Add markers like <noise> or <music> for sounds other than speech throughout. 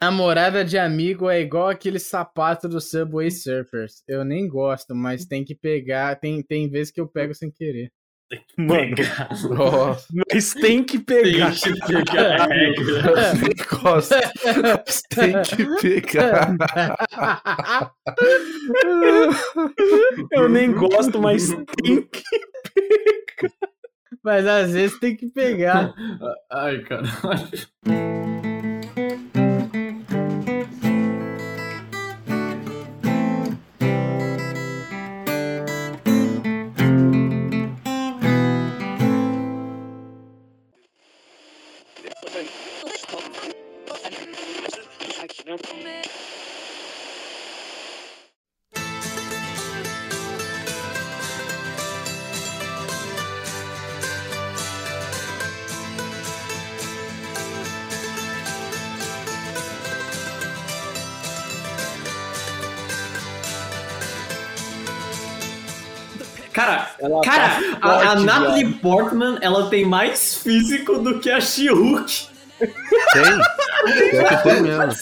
Namorada de amigo é igual aquele sapato do Subway Surfers. Eu nem gosto, mas tem que pegar. Tem, tem vezes que eu pego sem querer. Mano, Nossa, mas tem que pegar. Tem que pegar <laughs> gosto. Mas tem que pegar. Eu nem gosto, mas tem que. mas às vezes tem que pegar. Ai, caralho. Ela cara, tá a, a forte, Natalie viado. Portman, ela tem mais físico do que a She-Hulk. Tem? Pior que tem mesmo.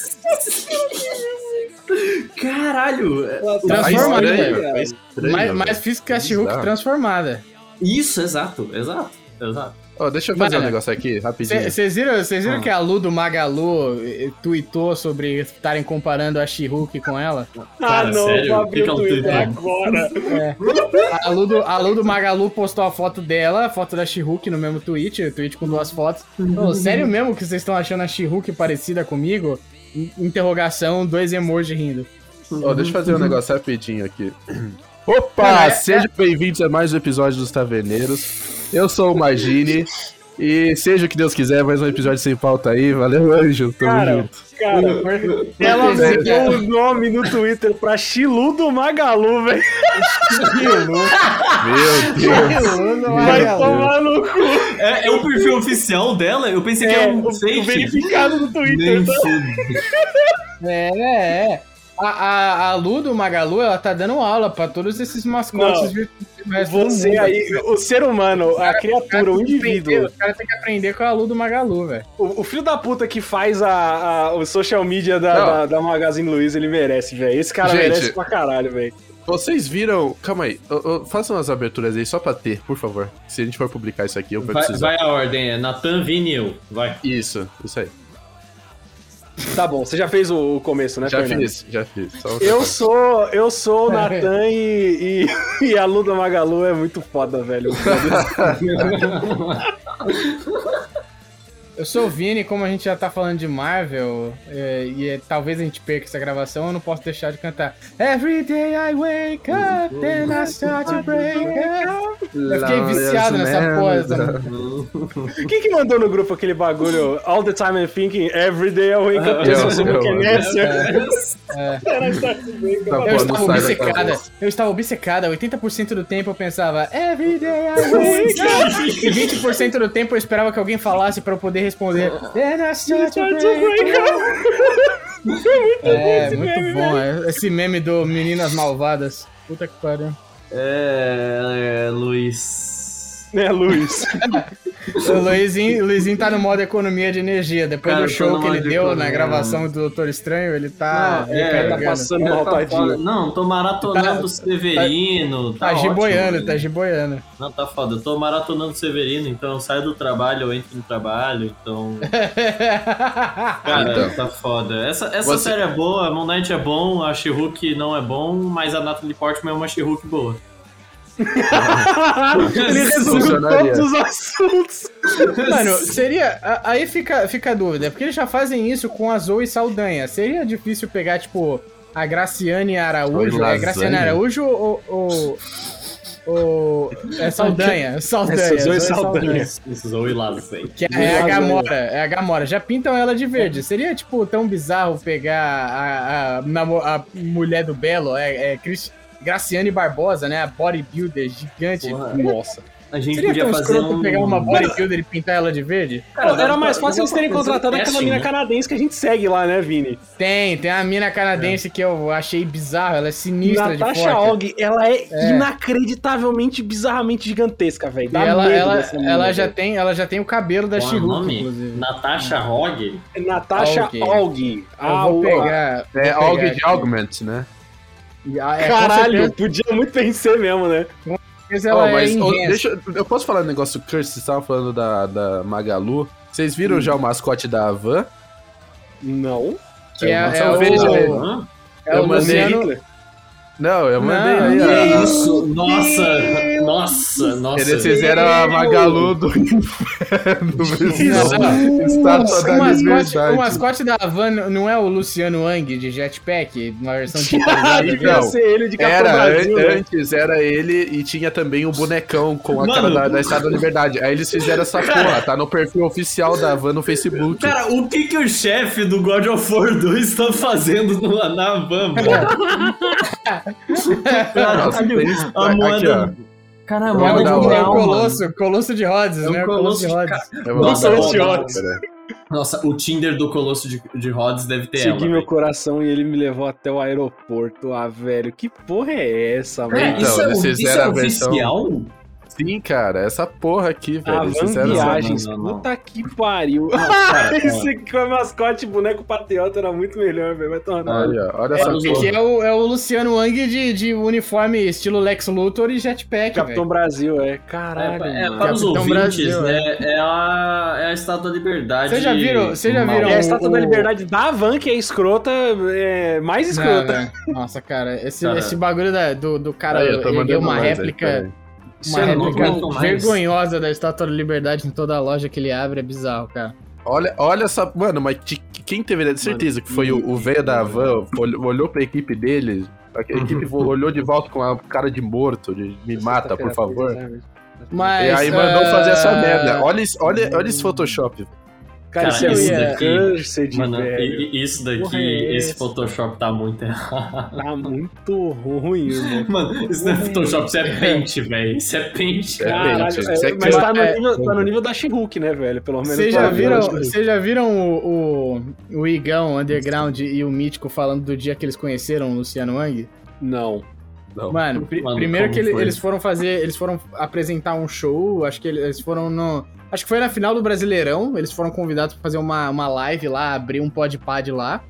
Caralho. Tá Transforma, forte, viado. É estranho, mais, velho. mais físico que a She-Hulk Bizarro. transformada. Isso, exato, exato, exato. Ó, deixa eu fazer Mano, um negócio aqui, rapidinho. Vocês viram, cês viram Ah. que a Lu do Magalu eh, tweetou sobre estarem comparando a She-Hulk com ela? Ah, Cara, não, sério? vou O abrir o é o Twitter agora. A Lu, do, a Lu do Magalu postou a foto dela, a foto da She-Hulk no mesmo tweet, o tweet com duas fotos. Ô, sério mesmo que vocês estão achando a She-Hulk parecida comigo? In- Interrogação, dois emojis rindo. Ó, deixa eu fazer um negócio rapidinho aqui. <clears throat> Opa! É- Sejam bem-vindos a mais um episódio dos Taverneiros. Eu sou o Magine. E seja o que Deus quiser, mais um episódio sem pauta aí. Valeu, anjo. Tamo Cara, junto. Cara, <laughs> ela mudou o nome no Twitter pra Chilu do Magalu, velho. Meu Deus. Do Vai tomar no cu. É, é o perfil oficial dela? Eu pensei que É, era o, um o fake. verificado no Twitter. Nem tá? fude. É, é, é. A, a, a Lu do Magalu, ela tá dando aula pra todos esses mascotes virtuais. Você aí, o ser humano, a criatura, o indivíduo, Os caras têm que aprender com a Lu do Magalu, velho. o, o filho da puta que faz a, a- o social media da, da, da Magazine Luiza, ele merece, velho. Esse cara Gente. merece pra caralho, velho. Vocês viram. Calma aí. Façam as aberturas aí só pra ter, por favor. Se a gente for publicar isso aqui, eu vou Vai, precisar. vai a ordem, é Nathan, Vini e eu. Vai. Isso, isso aí. Tá bom, você já fez o, começo, né, Já Fernando? fiz, já fiz. Só- Eu sou, eu sou o <laughs> Natan e, e, <laughs> e a Luda Magalu é muito foda, velho. <laughs> Eu sou o Vini, como a gente já tá falando de Marvel, é, e é, talvez a gente perca essa gravação, eu não posso deixar de cantar Every day I wake up, then I start to break up. Eu fiquei viciado nessa porra. <laughs> Quem que mandou no grupo aquele bagulho? All the time I'm thinking, every day I wake up, Eu, so eu, can eu. answer. É. Then I start to break Tá bom. Eu estava obcecada, eu estava obcecada, 80% do tempo eu pensava Every day I wake up, e 20% do tempo eu esperava que alguém falasse pra eu poder responder Then I start to Start to break break up. up. É, esse muito meme, bom, é, esse meme do Meninas Malvadas. Puta que pariu. É, é, Luiz. Né, Luiz? <laughs> O Luizinho, o Luizinho tá no modo economia de energia. Depois Cara, do tô show que ele de deu na economia, gravação mano. do Doutor Estranho, ele tá Não, é, recarregando. tá passando É, mal, tá. Não, tô maratonando Tá- o Severino. Tá, Tá giboiando, ótimo, tá giboiando. Não, tá foda. Eu tô maratonando o Severino, então eu saio do trabalho, eu entro no trabalho, então. <laughs> Cara, Então. tá foda. Essa, essa Você- série é boa, a Moon Knight é bom, a She-Hulk não é bom, mas a Natalie Portman é uma She-Hulk boa. Ele resumiu todos os assuntos. Mano, seria. Aí fica, fica a dúvida, porque eles já fazem isso com a Zoe Saldanha. Seria difícil pegar, tipo, a Graciane Araújo? Oi, É Graciane. Araújo ou. ou, ou é Saldanha? <laughs> Saldanha. Essa Zoe Zoe Saldanha. Zoe. Que é a. Gamora, é a Gamora. Já pintam ela de verde. Seria, tipo, tão bizarro pegar a, a, a mulher do Belo, é, é Cris- Graciane Barbosa, né? A bodybuilder gigante. Porra. Nossa. A gente Seria podia tão fazer um. pegar uma bodybuilder e pintar ela de verde? Cara, Pô, era mais fácil eles terem contratado aquela mina né? canadense que a gente segue lá, né, Vini? Tem, tem uma mina canadense que eu achei bizarra, ela é sinistra de Natasha forte. Og, ela é, É. inacreditavelmente, bizarramente gigantesca, velho. Dá ela, medo ela, ela já tem, ela já tem o cabelo da Qual é nome? inclusive. Natasha Hogg? Natasha Og. Og. Eu vou pegar. É pegar de. Augment, né? Ah, é, Caralho, podia muito bem ser mesmo, né? é mas ô, enhanced. deixa, eu- posso falar um negócio que o Curse vocês estavam falando da, da Magalu. Vocês viram já o mascote da Havan? Não. Que é, É, é, o, veja. Hã? é o Eu mandei Luciano. Não, eu mandei Não. Isso! Nossa! Nossa! Nossa! Eles fizeram a Magalu do inferno, estátua da mascote, o mascote da Havan não é o Luciano Wang de Jetpack, na versão de <laughs> Caralho, Então, ia ser ele de Capitão Era, Brasil, an- né? antes era ele e tinha também o bonecão com a Mano. cara da, da Estátua da Liberdade. Aí eles fizeram essa porra, tá no perfil oficial da Van no Facebook. Cara, o que que o chefe do God of War 2 tá fazendo no, na van, mano? Nossa, Caralho, tem- a aqui, moeda... Cara, a É o, é o real, mano. Colosso, Colosso de Rhodes, É um né? O Colosso de colosso de Rhodes. Nossa, Colosso de Rhodes. Nossa, o Tinder do Colosso de, de Rhodes deve ter Segui ela. meu coração e ele me levou até o aeroporto. Ah, velho, que porra é essa, É, mano? Então, isso é, eles isso fizeram é a versão- Sim, cara, essa porra aqui, velho. A eles Van fizeram essa- Viagens, não, não, não. puta que pariu. <laughs> Esse aqui com a mascote boneco patriota era muito melhor, velho. Vai cu. Olha, olha É, essa porra. aqui é o, é o Luciano Wang de, de uniforme estilo Lex Luthor e Jetpack, Capitão velho. Brasil, é. É, Caralho. é, mano. para os Capitão ouvintes, Brasil, né? É a, é a Estátua da Liberdade. Vocês já viram- vocês já viram E a estátua o- da liberdade da Van, que é escrota, é mais Não, escrota. velho. Nossa, cara, esse, Cara. esse bagulho da- do, do cara Aí, eu tô erguer mandando uma mais aí, uma Eu não réplica vergonhosa da Estátua da Liberdade em toda a loja que ele abre é bizarro, cara. Olha, olha essa. Mano, mas de- quem teve certeza que foi o o velho da Van, olhou, olhou pra equipe dele, a <laughs> equipe olhou de volta com a cara de morto, de me mata, por favor. Mas, E aí mandou ah, fazer essa merda. Olha, olha, olha esse Photoshop. Cara, Cara, isso isso é daqui- câncer, Mano, velho. isso daqui, Porra, é esse essa? Photoshop tá muito errado. <laughs> Tá muito ruim, irmão. Mano, isso não é Photoshop, isso é Paint, velho. Isso é É cara. Caralho, é, mas é- tá no, é- nível, tá no nível da She-Hulk, né, velho? Pelo menos. Vocês tá já viram, vocês já viram o, o, o Igão, Underground e o Mítico falando do dia que eles conheceram o Luciano Wang? Não. Não. Mano, pri- Mano, primeiro que ele- eles foram fazer, eles foram apresentar um show, acho que eles foram no, acho que foi na final do Brasileirão, eles foram convidados pra fazer uma, uma live lá, abrir um podpad lá,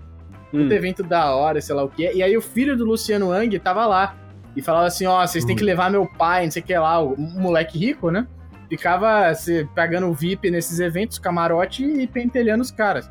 Hum. um evento da hora, sei lá o que, e aí o filho do Luciano Wang tava lá, e falava assim, ó, vocês têm que levar meu pai, não sei o que lá, o um moleque rico, né? Ficava se, pegando o VIP nesses eventos, camarote e pentelhando os caras.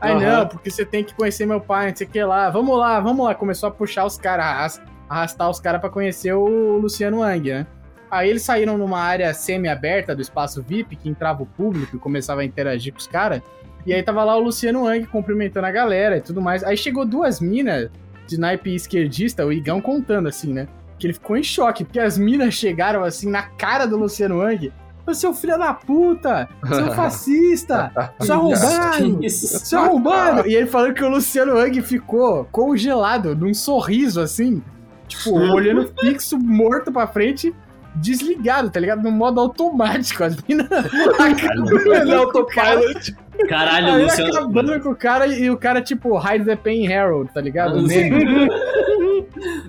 Aí, Aham. não, porque você tem que conhecer meu pai, não sei o que lá. Vamos lá, vamos lá. Começou a puxar os caras, arrastar os caras pra conhecer o Luciano Wang, né? Aí eles saíram numa área semi-aberta do espaço VIP, que entrava o público e começava a interagir com os caras. E aí tava lá o Luciano Wang cumprimentando a galera e tudo mais. Aí chegou duas minas de naipe esquerdista, o Igão contando assim, né? Que ele ficou em choque, porque as minas chegaram assim na cara do Luciano Wang. Seu filho da puta! Seu <laughs> fascista! Seu arrombado! <laughs> Seu arrombado! E ele falando que o Luciano Hang ficou congelado, num sorriso assim, tipo, olhando <laughs> fixo, morto pra frente, desligado, tá ligado? No modo automático. As minas <laughs> Ele é autopilot. Caralho, Aí Luciano. acabando com o cara e o cara, tipo, Hide the Pain Harold, tá ligado? O meme. <laughs>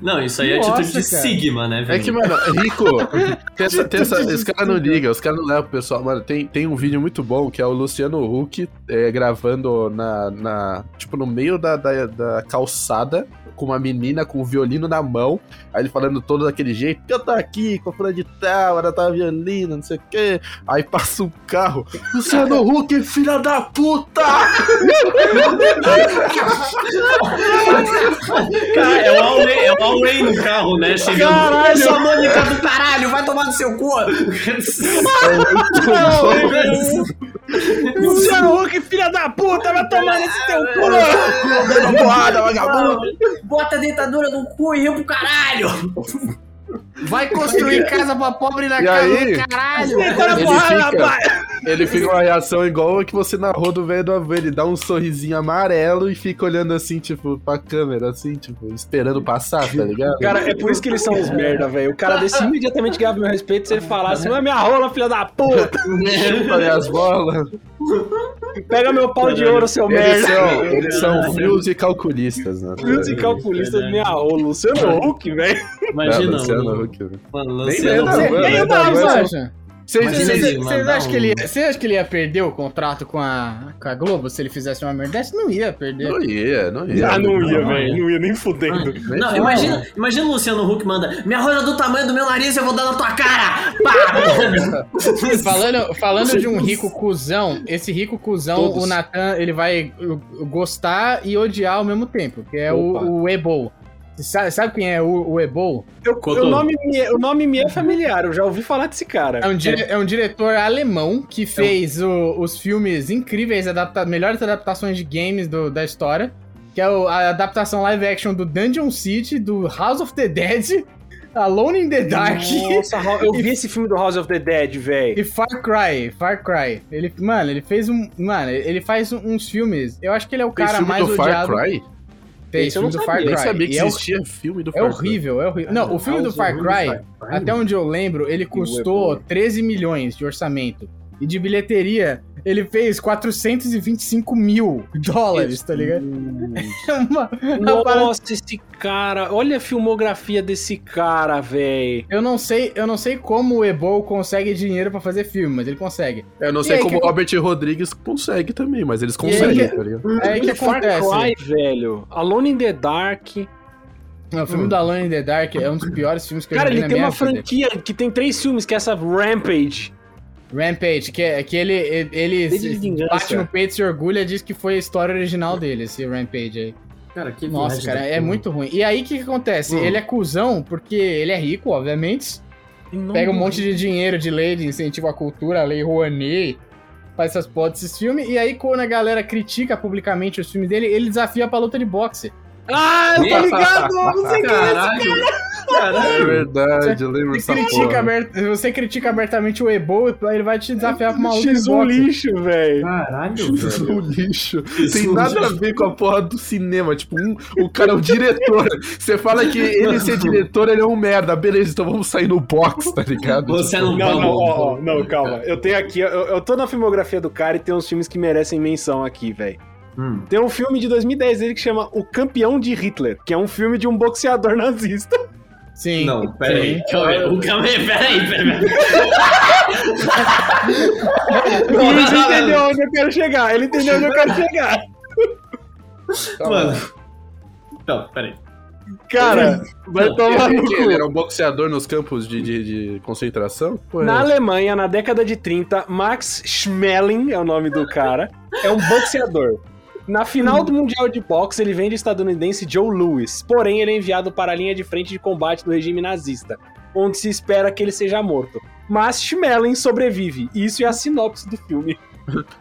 Não, isso aí é Nossa, atitude de cara. Sigma, né, É velho? que, mano, Rico, tem essa, tem essa, os caras não ligam, os caras não levam pro pessoal. Mano, tem, tem um vídeo muito bom que é o Luciano Huck é, gravando na, na. Tipo, no meio da, da, da calçada, com uma menina com o violino na mão. Aí ele falando todo daquele jeito, eu tô aqui com a fulana de tal, ela tá violino, não sei o quê. Aí passa um carro. Luciano Huck, filha da puta! Cara, é o Huawei, é o Huawei no carro, né? Chegando. Caralho! Sua Mônica do caralho, vai tomar no seu cu! <laughs> Luciano Huck, filha da puta, vai tomar nesse teu cu! Dando porrada, vagabundo! Bota a dentadura no cu e rio pro caralho! <laughs> Vai construir <laughs> casa pra pobre na E casa aí? do caralho! Ele porrada, fica- rapaz! Ele fica uma reação igual a que você narrou do velho do avô. Ele dá um sorrisinho amarelo e fica olhando assim, tipo, pra câmera, assim, tipo, esperando passar, tá ligado? Cara, é por isso que eles são os merda, velho. O cara desse imediatamente ganhava meu respeito se ele falasse, não é minha rola, filha da puta! Chupa minhas bolas. Pega meu pau de ouro, seu Eles merda! são, eles são frios e calculistas, né? Frios e calculistas de minha rola. Luciano Huck, velho. É, Imagina, Nem lembra, Huck. mano. Vocês Não, vocês não, acham? Vocês que ele ia- acham que ele ia perder o contrato com a, com a Globo se ele fizesse uma merda dessa? Não ia perder. Não ia, não ia. Ah, não ia, velho. não ia nem fudendo. Nem Não, imagina, imagina o Luciano Huck manda Minha rola do tamanho do meu nariz, eu vou dar na tua cara! Pá! <laughs> Falando, falando de um rico <laughs> cuzão, esse rico cuzão, Todos. o Nathan, ele vai uh, gostar e odiar ao mesmo tempo, que é Opa. o, o Ebol. Você Sabe, sabe quem é o, o Ebol? Eu- o, nome me, é- o nome me é familiar, eu já ouvi falar desse cara. É um, dire- é um diretor alemão que fez o- os filmes incríveis, adapta melhores adaptações de games do- da história. Que é o- a adaptação live action do Dungeon City, do House of the Dead, <laughs> Alone in the Dark Nossa, eu <laughs> vi esse filme do House of the Dead, velho. e Far Cry. Far Cry. Ele, mano, ele fez um. Mano, ele faz um- uns filmes. Eu acho que ele é o Tem cara filme mais do Far odiado. Cry? Tem Esse eu filme não do Far sabia. Eu Cry. nem sabia que é, existia filme do é Far Cry. horrível, é horrível. Não, o filme do Far Cry, até onde eu lembro, ele custou Ebol. 13 milhões de orçamento. E de bilheteria, ele fez 425 mil dólares, tá ligado? <laughs> É uma, uma Nossa, esse cara. Olha a filmografia desse cara, velho. Eu não sei, eu não sei como o Ebol consegue dinheiro pra fazer filme, mas ele consegue. Eu não E sei aí, como o que- Robert Rodrigues consegue também, mas eles conseguem, tá ligado? É aí que Far acontece. Cry, velho. Alone in the Dark. O filme do Alone in the Dark é um dos <laughs> piores filmes que Cara, eu já vi ele na tem minha uma vida. franquia que tem três filmes, que é essa Rampage. Rampage, que, é- que ele, ele, bate no peito, se orgulha e diz que foi a história original dele, esse Rampage aí. Cara, que Nossa, cara, é muito ruim. E aí, o que, que acontece? Hum. Ele é cuzão porque ele é rico, obviamente. Pega um monte de dinheiro de lei de incentivo à cultura, a lei Rouanet, faz essas porras desses filmes. E aí, quando a galera critica publicamente os filmes dele, ele desafia pra luta de boxe. Ah, eu tô ligado! Não sei quem é esse Caralho! É Caralho! verdade, eu lembro Você critica, abert- você critica abertamente o Ebo, ele vai te desafiar pra uma luta de X1 boxe. lixo, velho. Caralho, O velho. lixo. Isso Tem nada a ver com a porra do cinema. Tipo, um, o cara é o diretor. Você fala que ele ser diretor, ele é um merda. Beleza, então vamos sair no box, tá ligado? Você Tipo, não Não, não, ó, ó, não, calma. Eu tenho aqui, eu, eu tô na filmografia do cara e tem uns filmes que merecem menção aqui, velho. Hum. Tem um filme de 2010 dele que chama O Campeão de Hitler, que é um filme de um boxeador <laughs> nazista. Sim. Não, pera aí. Sim. Calma aí, o- calma aí, pera aí, pera aí. O Luiz entendeu onde eu quero chegar, ele entendeu onde eu quero chegar. Mano. Não, pera aí. Cara, vai Não, tomar Ele, no que cu. ele era um boxeador nos campos de, de, de concentração? Pô, é. Na Alemanha, na década de 30, Max Schmeling é o nome do cara, é um boxeador. Na final do Mundial de Boxe, ele vem de estadunidense Joe Louis, porém ele é enviado para a linha de frente de combate do regime nazista, onde se espera que ele seja morto. Mas Schmeling sobrevive, e isso é a sinopse do filme.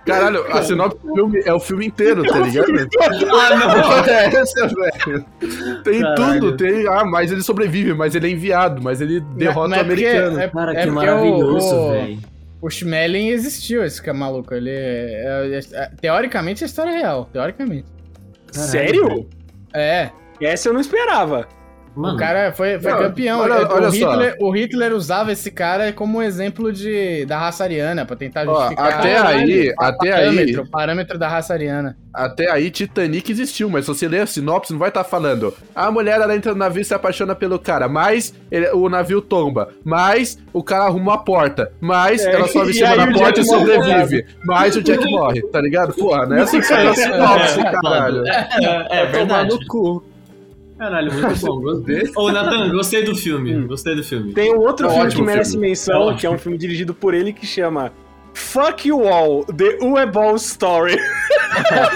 Caralho, a sinopse do filme é o filme inteiro, tá ligado? Ah, não! <laughs> é essa, velho. Tem Caralho. tudo, tem. Ah, mas ele sobrevive, mas ele é enviado, mas ele derrota Mas o é porque- americano. é- Cara, é que porque maravilhoso, o- velho. O Schmeling existiu, esse cara maluco. Ele é, é- é- teoricamente a história é real. Teoricamente. Caralho, Sério? É. Essa eu não esperava. Mano, O cara foi, foi Não, campeão. olha- É, olha o, só. Hitler, o Hitler usava esse cara como exemplo de, da raça ariana, pra tentar Ó, justificar. até aí, até aí, parâmetro, o parâmetro da raça ariana. até aí Titanic existiu, mas se você ler a sinopse, não vai estar falando. A mulher ela entra no navio e se apaixona pelo cara, mas ele- o navio tomba, mas o cara arruma uma porta, mas É, ela sobe em e cima aí da porta e sobrevive, mas o Jack morre, tá ligado? Porra, não é assim que sai a sinopse, É, caralho. É, é tomar verdade. no cu. Caralho, muito bom. Gostei. Ô, Nathan, gostei do filme. Gostei do filme. Tem um outro É filme que merece filme. menção, É que é um filme dirigido por ele que chama Fuck You All, The Ueball Story.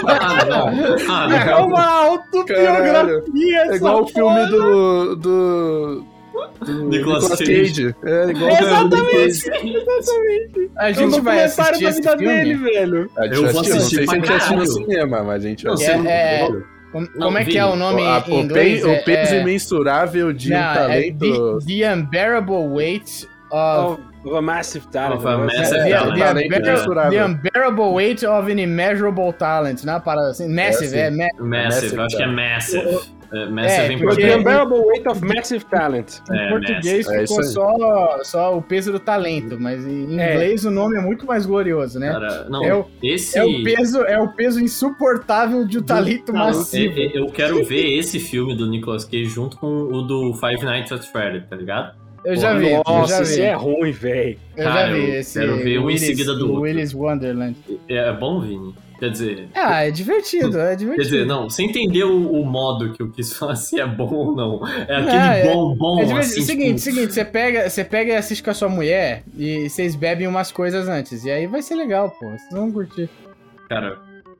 Ah, não. Ah, É não. uma autobiografia, É igual o filme do. do. do Nicolas Nicolas Cage. Cage. É igual o filme do Nicolas Cage. Exatamente. A É gente vai assistir da esse vida filme. dele, velho. A gente Eu vou assistir, não sei se a gente pra assiste no cinema, mas a gente vai Não, assistir. você É, é, como, Não, como é que é o nome A- em o, inglês? pe- É- o peso é- imensurável de um Não, é talento. the, the Unbearable Weight of Of a Massive Talent. Of a né? Massive The, Talent. the, Talento unbear- imensurável. the unbearable weight of an immeasurable talent, né? Para assim, massive, É é, assim. ma- Massive, Massive, acho que é. Massive. É, massive É, em português. Unbearable Weight of Massive Talent. Em É, português. É ficou só, só o peso do talento, mas em É. inglês o nome é muito mais glorioso, né? Cara, não, É o- esse. É o peso, é o peso insuportável de um talento Não, massivo. é- é- eu quero ver esse filme do Nicolas Cage junto com o do Five Nights at Freddy, tá ligado? Eu já vi, eu Nossa, já esse vi. é ruim, velho. Eu já vi esse quero ver um em Willis, seguida do o outro. Willis Wonderland. É bom, Vini? Quer dizer. Ah, é divertido, é Quer divertido. dizer, não, você entendeu o, o modo que eu quis <laughs> falar se é bom ou não. É aquele Ah, é- bom, bom, É divertido. assim, seguinte, tipo, seguinte, você pega, você pega e assiste com a sua mulher e vocês bebem umas coisas antes. E aí vai ser legal, pô. Vocês vão curtir. Cara,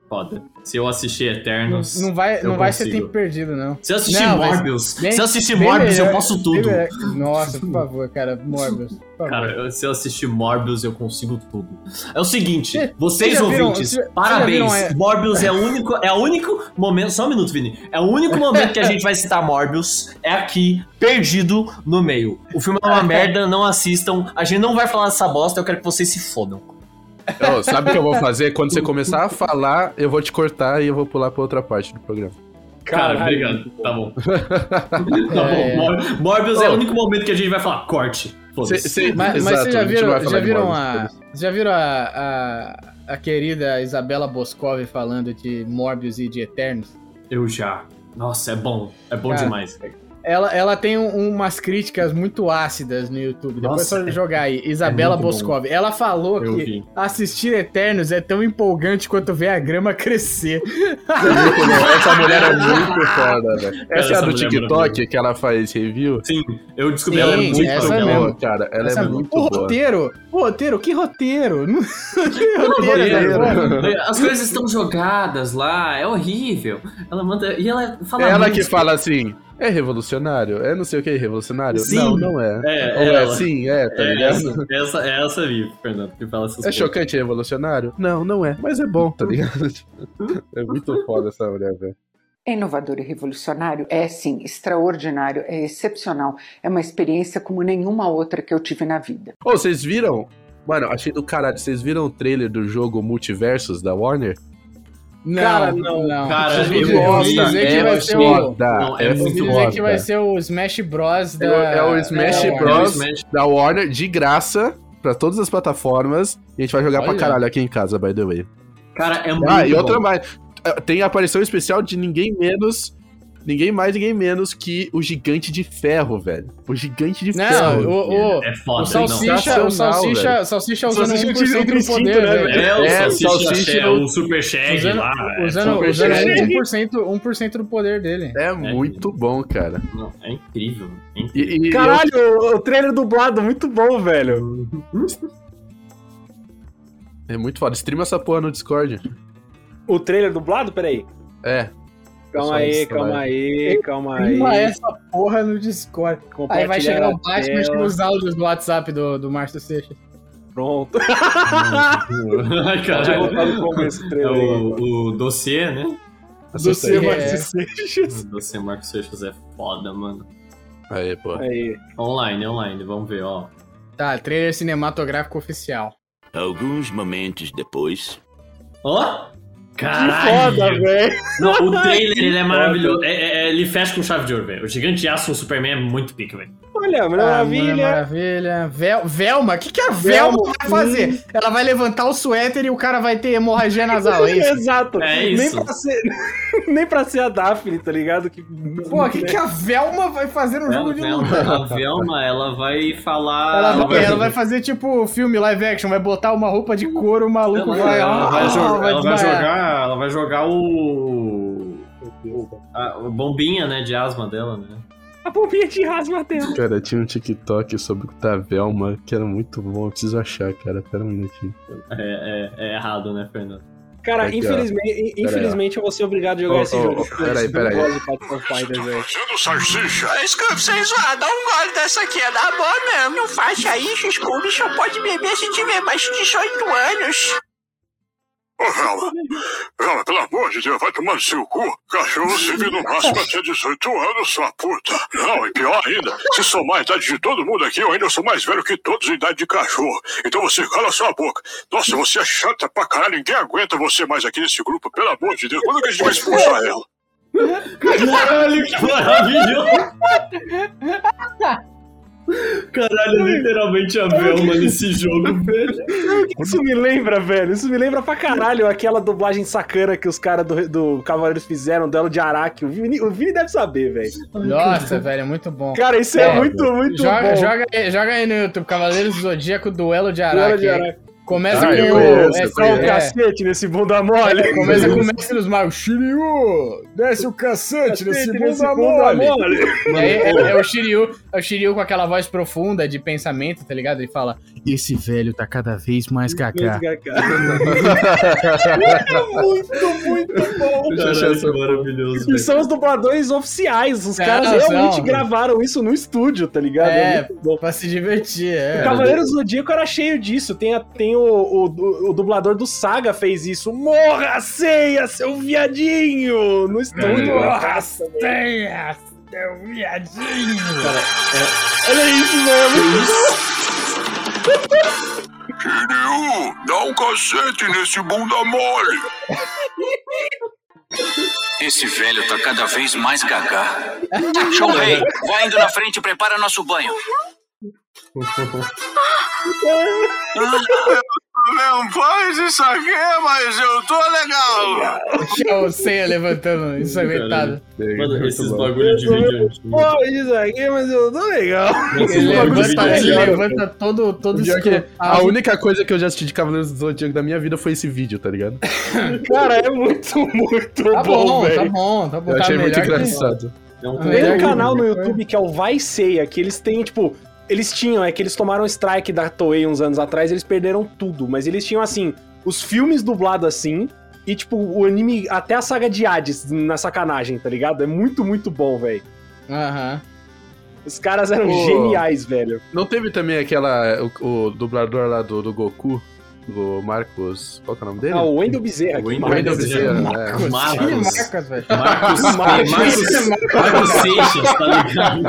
foda. Se eu assistir Não, Eternos. não vai, eu não vai ser tempo perdido, não. Se eu assistir Não, Morbius, bem- se eu assistir Morbius, eu melhor- posso bem tudo. melhor- Nossa, por favor, cara. Morbius. Cara, se eu assistir Morbius, eu consigo tudo. É o seguinte, Cê- vocês viram- ouvintes, cê- cê já parabéns. viram, é- Morbius é o único, é o único momento. Só um minuto, Vini. É o único momento que a gente vai citar Morbius. É aqui, perdido no meio. O filme é uma <laughs> merda, não assistam. A gente não vai falar dessa bosta, eu quero que vocês se fodam. Ô, sabe o que eu vou fazer? Quando você começar a falar, eu vou te cortar e eu vou pular pra outra parte do programa. Cara, Caralho. obrigado. Tá bom. <laughs> tá bom. É. Mor- Morbius é o único momento que a gente vai falar corte. Cê- cê- Mas, mas exato, vocês já viram, vai falar já viram Morbius, a. Já viram a, a, a querida Isabela Boscov falando de Morbius e de Eternos? Eu já. Nossa, é bom. É bom Cara, demais. Ela, ela tem um- umas críticas muito ácidas no YouTube. Depois Nossa, é só jogar aí. Isabela bom. Boscov. Ela falou Eu que vi. assistir Eternos é tão empolgante quanto ver a grama crescer. Essa mulher é muito foda, velho. Essa é a do é TikTok que ela faz review? Sim, eu descobri Sim, ela é muito essa boa. cara. Ela Essa- é muito o boa. roteiro, o roteiro, que roteiro? <laughs> Que roteiro, roteiro. né? As coisas estão jogadas lá, é horrível. Ela manda. E ela fala. É ela muito. que fala assim, é revolucionário? É não sei o que revolucionário? Sim. Não, não é. É, Ou é ela. sim, é, tá É ligado? essa, essa, é essa ali, Fernando, que fala essas É coisas. chocante e revolucionário? Não, não é. Mas é bom, tá ligado? <laughs> é muito foda essa mulher, velho. É inovador e revolucionário? É sim, extraordinário, é excepcional. É uma experiência como nenhuma outra que eu tive na vida. Ô, vocês viram? Mano, achei do caralho. Vocês viram o trailer do jogo Multiversos da Warner? Não, Cara, não. não. Cara, eu dizer que é vai ser o... foda. Não, é é muito dizer que vai ser o Smash Bros. da... É o Smash da É, Warner. Bros. Smash- da Warner de graça pra todas as plataformas. E a gente vai jogar pra Olha. caralho aqui em casa, by the way. Cara, é muito Ah, e outra bom. mais. Tem a aparição especial de ninguém menos. Ninguém mais, ninguém menos que o Gigante de Ferro, velho. O Gigante de Não, Ferro. o, o, É o foda, Salsicha, Sensacional, o Salsicha, velho. Salsicha usando Salsicha 1% do poder, né, velho. não. É, o É, Salsicha, Salsicha é o Super Shag Usando, lá. é usando, Super usando Shag. 1%, 1% do poder dele. É muito bom, cara. Não, é incrível. É incrível. E, e- Caralho, o, o trailer dublado, muito bom, velho. É muito foda. Streama essa porra no Discord. O trailer dublado? Peraí. É. Calma aí, isso calma aí, calma aí. Prima essa porra no Discord. Aí vai chegar o Batman tela. e chega os áudios do WhatsApp do, do Márcio Seixas. Pronto. <laughs> Ai, caralho. voltar no começo do É o, o dossiê, né? Você, aí. É. Marcos Seixas. O dossiê Marcos Seixas é foda, mano. Aí, pô. Aí. Online, online, vamos ver, ó. Tá, trailer cinematográfico oficial. Alguns momentos depois. Ó! Que Caralho! foda, velho. Não, o trailer <laughs> ele é maravilhoso. É, é- é- ele fecha com chave de ouro, velho. O gigante de aço no Superman é muito pica, velho. Olha, Mulher Ah, Mulher Maravilha. Maravilha. Vel Velma, o que, que a Velma, Velma, vai fazer? Ela vai levantar o suéter e o cara vai ter hemorragia nasal, é isso? <laughs> Exato. É Nem isso. pra, ser, <laughs> nem pra ser a Daphne, tá ligado? Que, Pô, o que, que a Velma vai fazer no jogo de Velma, luta? a Velma, ela vai falar. Ela vai, ela vai fazer tipo filme live action, vai botar uma roupa de couro, o maluco Ela, vai. ela vai ah, jogar, ela vai jogar. Ela vai jogar o. A bombinha, né, de asma dela, né? A pompinha de rasma dela. Cara, tinha um TikTok sobre o Tavelma que era muito bom. Eu preciso achar, cara. Pera um minutinho. É, é- é errado, né, Fernando? Cara, Aqui, infelizmente, infelizmente eu vou ser obrigado a jogar Ô, esse ô, jogo. ô, peraí, peraí. Fighters, velho. Scooby, sem zoar, dá um gole dessa aqui, é da boa mesmo. Não faça isso, Scooby só pode beber se tiver mais de 18 anos. Ô, Velma, Velma, pelo amor de Deus, vai tomar no seu cu. Cachorro vive no máximo até 18 anos, sua puta. Não, e pior ainda, se somar a idade de todo mundo aqui, eu ainda sou mais velho que todos a idade de cachorro. Então você cala sua boca. Nossa, você é chata pra caralho, ninguém aguenta você mais aqui nesse grupo, pelo amor de Deus. Quando que a gente vai expulsar ela? Caralho, que maravilhoso! Caralho, literalmente a Velma nesse jogo, velho. Isso me lembra, velho. Isso me lembra pra caralho aquela dublagem sacana que os caras do, do Cavaleiros fizeram, duelo de Araque. O Vini, o Vini deve saber, velho. Nossa, velho, é muito bom. Cara, isso é, É, muito, muito Joga, bom. joga, aí- joga aí no YouTube, Cavaleiros do Zodíaco Duelo de Araque. Duelo de Araque. Começa Ah, com conheço, é só o é, cacete nesse bunda mole. Começa com o mestre dos magos. Shiryu! Desce o cacete nesse nesse bunda mole! mole. Aí é, é o Shiryu, é o Shiryu com aquela voz profunda de pensamento, tá ligado? Ele fala: Esse velho tá cada vez mais cacá. <laughs> muito, muito bom. Eu essa que maravilhoso, E velho. são os dubladores oficiais. Os Não, caras realmente são. gravaram isso no estúdio, tá ligado? É, muito bom. pra se divertir, O é. Cavaleiros do Zodíaco era cheio disso. Tem, a- tem o, o, o dublador do Saga fez isso. Morra, ceia, seu viadinho! No estúdio. Morra, ceia, seu viadinho! Olha isso, velho. Shiryu, dá um cacete nesse bunda mole. Esse velho tá cada vez mais gagá. Shunrei, vai indo na frente e prepara nosso banho. Não faz isso aqui, mas eu tô legal. O ceia levantando, ensanguentado. Mano, Muito esses bom. bagulho de vídeo antigo. Pô, isso aqui, mas eu tô legal. Esses Ele levanta, ele levanta todo, todo Pior que a única coisa que eu já assisti de Cavaleiros do Zodíaco da minha vida foi esse vídeo, tá ligado? Cara, é muito, muito Tá bom, bom, tá bom, tá bom. Eu tá achei muito melhor que- engraçado. É um Tem um É, canal no é. YouTube que é o Vai Ceia, que eles têm, tipo. Eles tinham, é que eles tomaram strike da Toei uns anos atrás, eles perderam tudo, mas eles tinham, assim, os filmes dublados assim, e, tipo, o anime, até a saga de Hades na sacanagem, tá ligado? É muito, muito bom, velho. Aham. Os caras eram Pô. geniais, velho. Não teve também aquela. O, o dublador lá do, do Goku, do Marcos. Qual que é o nome dele? Ah, o Wendel Bezerra. O que Wendel Wendel Bezerra. Bezerra, Marcos. né? Marcos. Que Marcos, velho. Marcos, Marcos. Marcos, Marcos Seixas, tá ligado?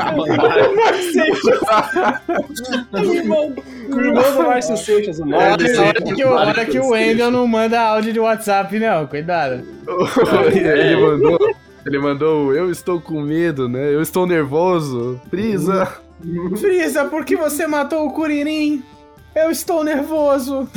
o irmão, o irmão do Márcio Seixas, o Marcos. olha que, o- olha que o Wendel não manda áudio de WhatsApp, não. Cuidado. ele mandou. Ele mandou, eu estou com medo, né? Eu estou nervoso. Brisa. Frieza, por que você matou o Kuririn? Eu estou nervoso.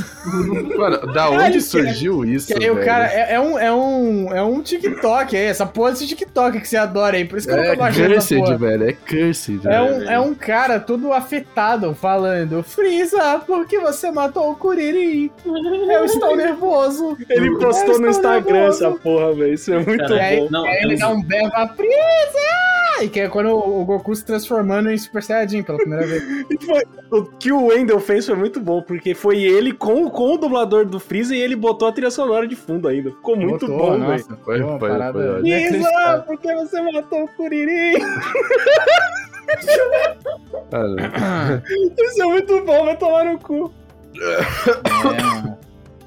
Mano, da onde surgiu isso? Que aí o velho? cara é, é um, é, um, é um TikTok aí, essa porra desse TikTok que você adora aí. Por isso que eu É nunca baixei essa cursed, porra. velho. É cursed. É um, velho. é um cara todo afetado falando: Frieza, por que você matou o Kuririn? Eu estou nervoso. Ele postou no estou Instagram nervoso. essa porra, velho. Isso é muito Cara, E aí, bom. Não, aí ele dá um berro pra Frieza! E que é quando o Goku se transformando em Super Saiyajin pela primeira vez. <laughs> E foi- o que o Wendel fez foi muito bom, porque foi ele com, com o dublador do Freeza e ele botou a trilha sonora de fundo ainda. Ficou muito Botou, bom, nossa, velho. Foi, foi, foi. Isa, inacreditável. por que você matou o Kuririn? <laughs> Isso é muito bom, vai tomar no cu.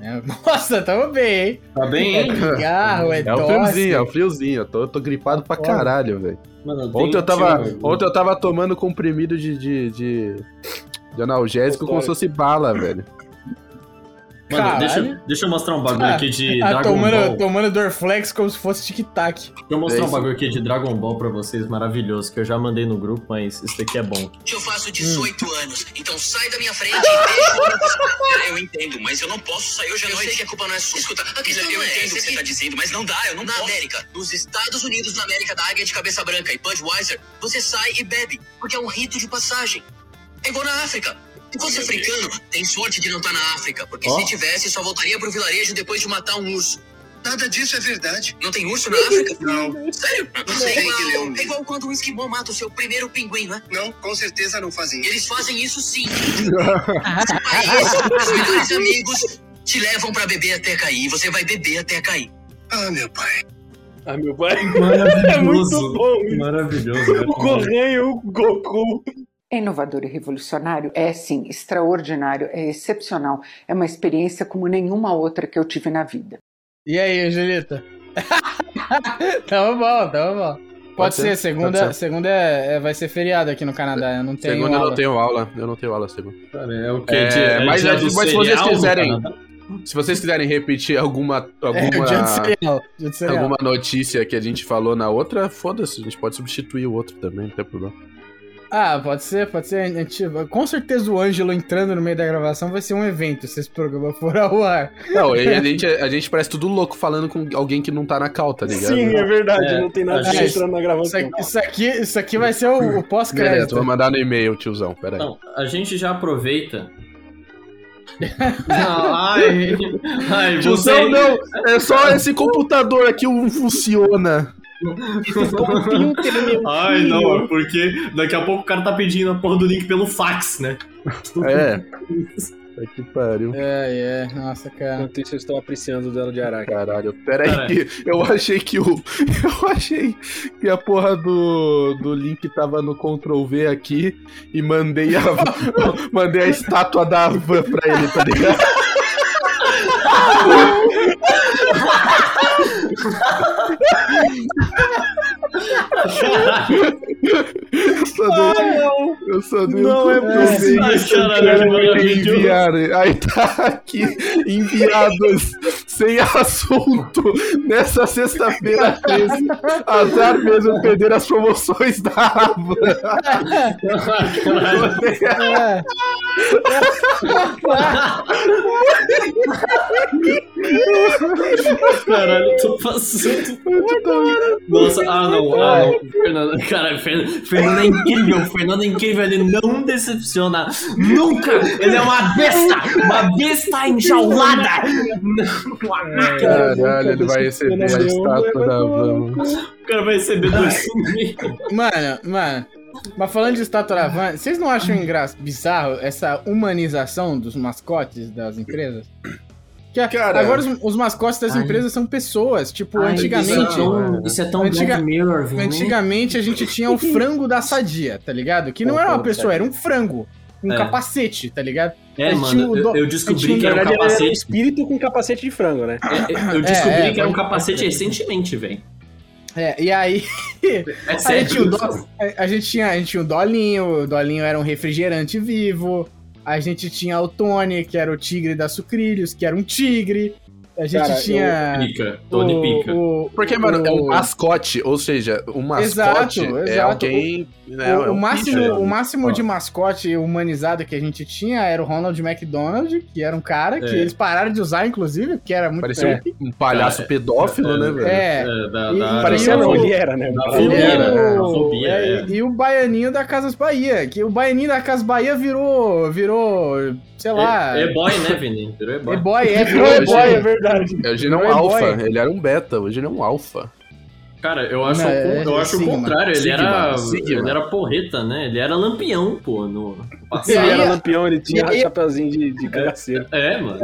É, é. Nossa, tamo bem, hein? Tá bem, hein? Cigarro, é, É o friozinho, é o friozinho. Eu tô, eu tô gripado pra caralho, velho. Mano, tem- Ontem eu tava, tinha- ontem eu tava tomando comprimido de, de, de, de analgésico como se fosse bala, velho. Mano, Caralho. deixa, deixa eu mostrar um bagulho Ah, aqui de <laughs> Ah, Dragon tomando, Ball. tomando Dorflex como se fosse tic-tac. Deixa eu mostrar É um bagulho aqui de Dragon Ball pra vocês, maravilhoso, que eu já mandei no grupo, mas isso daqui é bom. Eu faço 18 anos, então sai da minha frente e deixa eu... eu entendo, mas eu não posso sair hoje à noite. Eu sei que a culpa não é sua. Escuta, a questão eu entendo o que você tá dizendo, mas não dá, eu não Na América, nos Estados Unidos, na América da Águia de Cabeça Branca e Budweiser, você sai e bebe, porque é um rito de passagem. É igual na África. Se fosse africano, tem sorte de não estar na África, porque Ó. se tivesse, só voltaria pro vilarejo depois de matar um urso. Nada disso é verdade. Não tem urso na África? <laughs> Não. Sério? Não é igual, é igual quando um esquimó mata o seu primeiro pinguim, né? Não, com certeza não fazem isso. Eles fazem isso sim. <laughs> Os melhores amigos te levam pra beber até cair e você vai beber até cair. Ah, meu pai. Ah, meu pai. Maravilhoso. <laughs> É muito bom. Maravilhoso, O Correio, o Goku. É inovador e revolucionário? É sim, extraordinário, é excepcional. É uma experiência como nenhuma outra que eu tive na vida. E aí, Angelita? <laughs> tamo bom, tamo bom. Pode, Pode ser, ser, segunda, pode ser. segunda é, é- vai ser feriado aqui no Canadá. Eu não tenho Segunda eu aula. não tenho aula. Eu não tenho aula segunda. Cara, é o que? É, mas dia é- do mas se vocês cereal no quiserem-? Se vocês quiserem repetir alguma, É, alguma, cereal. alguma notícia que a gente falou na outra, foda-se, a gente pode substituir o outro também, não tem problema. Ah, pode ser, pode ser. A gente- com certeza o Ângelo entrando no meio da gravação vai ser um evento se esse programa for ao ar. Não, e a gente, a gente parece tudo louco falando com alguém que não tá na cal, tá ligado? Sim, é verdade, É, não tem nada gente- entrando na Isso gravação. aqui, isso aqui, isso aqui vai ser o, o pós-crédito. vou mandar no e-mail, tiozão, peraí. Não, a gente já aproveita. Não, <laughs> ai, ai, você... Tiozão, não, é só esse computador aqui não funciona. <laughs> Ai, não, é porque daqui a pouco o cara tá pedindo a porra do link pelo fax, né? É. <laughs> Puta que pariu. É, é. Nossa, cara. Enquanto isso, eu estou apreciando o duelo de Araque. Caralho, pera aí, Caralho. que <laughs> eu achei que o. Eu achei que a porra do, do link tava no Ctrl V aqui e mandei a, mandei a estátua da van pra ele, tá ligado? Eu só dei, eu só dei Não, um é Ai, caralho, maravilhoso. enviar. Aí tá aqui, enviados sem <laughs> assunto nessa sexta-feira 13. Azar mesmo perder as promoções da. É. Caralho, eu tô passando. Nossa, ah não, ah não. Fernando, caralho, Fernando, Fernando é incrível, Fernando é incrível, ele não decepciona nunca. Ele é uma besta, uma besta enjaulada. <laughs> Uma máquina. Caralho, ele vai receber a estátua da Van. O cara vai receber dois Mano, mano. Mas falando de estátua da van, vocês não acham engra... bizarro essa humanização dos mascotes das empresas? Que a- Cara. agora os, os mascotes das Ai. empresas são pessoas. Tipo, Ai, antigamente. Isso é tão, isso é tão Antiga- Mirror. Antigamente a gente tinha o frango da sadia, tá ligado? Que não era uma pessoa, era um frango. Um É. capacete, tá ligado? É, mano, do- eu descobri tinha- que era um verdade, ele era um capacete. espírito com capacete de frango, né? é, Eu descobri É, é, que era um pode- capacete recentemente, velho. É, e aí. É A gente, sério. tinha o do- a- a gente tinha, a gente tinha o Dolinho, o Dolinho era um refrigerante vivo. A gente tinha o Tony, que era o tigre da Sucrilhos, que era um tigre. A gente Cara, tinha. Pica, Tony o- Pica. o- Porque, mano, é um o- mascote, ou seja, um mascote Exato, é exato. alguém. né, o, é o um máximo, bicho, o máximo Ó. de mascote humanizado que a gente tinha era o Ronald McDonald, que era um cara que É. eles pararam de usar, inclusive, porque era muito. Parecia é, um, um palhaço Cara, pedófilo, é, né, velho? é. É, da, E- da, Parecia e não, o- ele era, né? da E, era, né? o, A fobia, é, é. e o baianinho da Casas Bahia, que o baianinho da Casas Bahia virou, virou, sei lá, É, é boy, né, Vini? Virou é boy. e-boy, é, virou e-boy. é verdade. Hoje ele é um Não é boy. alfa, ele era um beta, hoje ele é um alfa. Cara, eu acho, Não, o, é- eu é acho o contrário. Ele Sigma, era, Sigma. ele era porreta, né? Ele era lampião, pô, no, passado. Ele era lampião, ele tinha e chapeuzinho de, de cagaceiro. É, mano.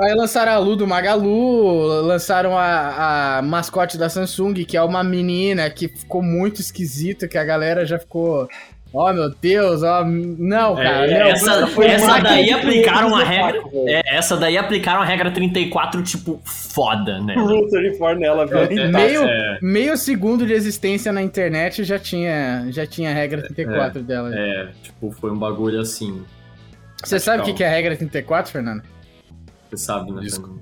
Aí lançaram a Lu do Magalu, lançaram a, a mascote da Samsung, que é uma menina que ficou muito esquisita, que a galera já ficou, ó meu Deus, ó, não, cara, É, não, essa foi essa daí aplicaram a regra. É, essa daí aplicaram a regra 34, tipo, foda, né? 34 nela, velho. É, meio, é, meio segundo de existência na internet já tinha, já tinha a regra 34 dela. é, tipo, foi um bagulho assim. Você sabe o que que é a regra 34, Fernando? Você sabe, né? Disco.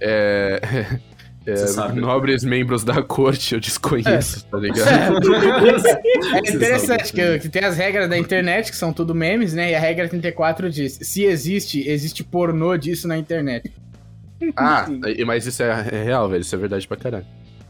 É. <laughs> é, sabe. nobres membros da corte, eu desconheço, tá ligado? É <laughs> interessante que, que tem as regras da internet, que são tudo memes, né? E a regra 34 diz: se existe, existe pornô disso na internet. Ah, e- mas isso é, é real, velho, isso é verdade pra caralho.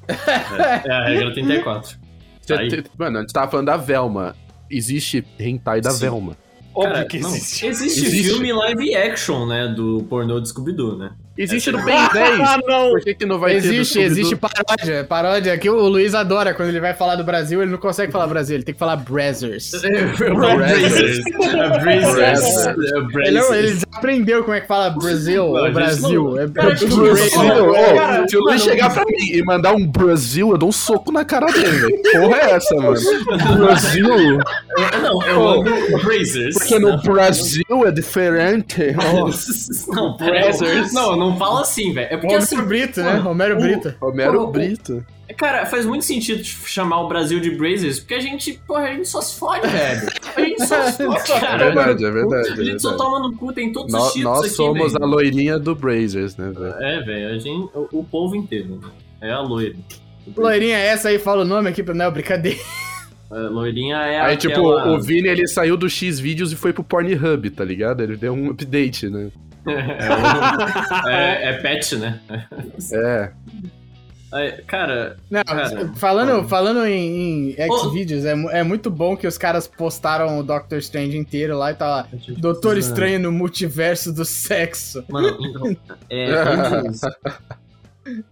É, é a regra 34. Você Aí. te- mano, a gente tava falando da Velma. Existe hentai da Sim. Velma. Óbvio Cara, que não, existe. Existe, Existe. filme live action, né? Do pornô de Scooby-Doo, né? Existe no Ben 10. Ah, não! Por que, que não vai ter existe, Scooby-Doo? existe paródia. Paródia que o Luiz adora quando ele vai falar do Brasil, ele não consegue falar Brasil, ele tem que falar Brazzers. <laughs> Brazers. É Brazers. É Ele, ele aprendeu como é que fala Brasil Não, Brasil. não- É, Cara, é tipo, Brasil. Cara, se o Luiz chegar pra mim e mandar um Brasil, eu dou um soco na cara dele. Porra é essa, mano? Brasil? Não, eu ando Brazers. Porque no Brasil é diferente. <laughs> Não, aí. Não, não fala assim, velho. É porque Romero assim. Brito, né? Romero o- Brito. Romero o- Brito. Cara, faz muito sentido chamar o Brasil de Brazers, porque a gente, porra, a gente só se fode, velho. A gente só <laughs> se fode, É cara. verdade, é verdade. A É gente só verdade. toma no cu, tem todos os Nó- títulos Nós aqui, somos a loirinha do Brazers, né, velho? É, velho, a gente, o, o povo inteiro. né? É a loira. Loirinha essa aí, fala o nome aqui pra. Não, brincadeira. A loirinha é Aí, aquela... tipo, o Vini, ele saiu do X vídeos e foi pro Pornhub, tá ligado? Ele deu um update, né? É, o- <laughs> é, é pet, né? É. É, cara, Não, Cara, falando, falando em, em. X-Videos, é, é muito bom que os caras postaram o Doctor Strange inteiro lá e tá lá. Doutor Estranho no multiverso do sexo. Mano, então, é, <laughs> antes,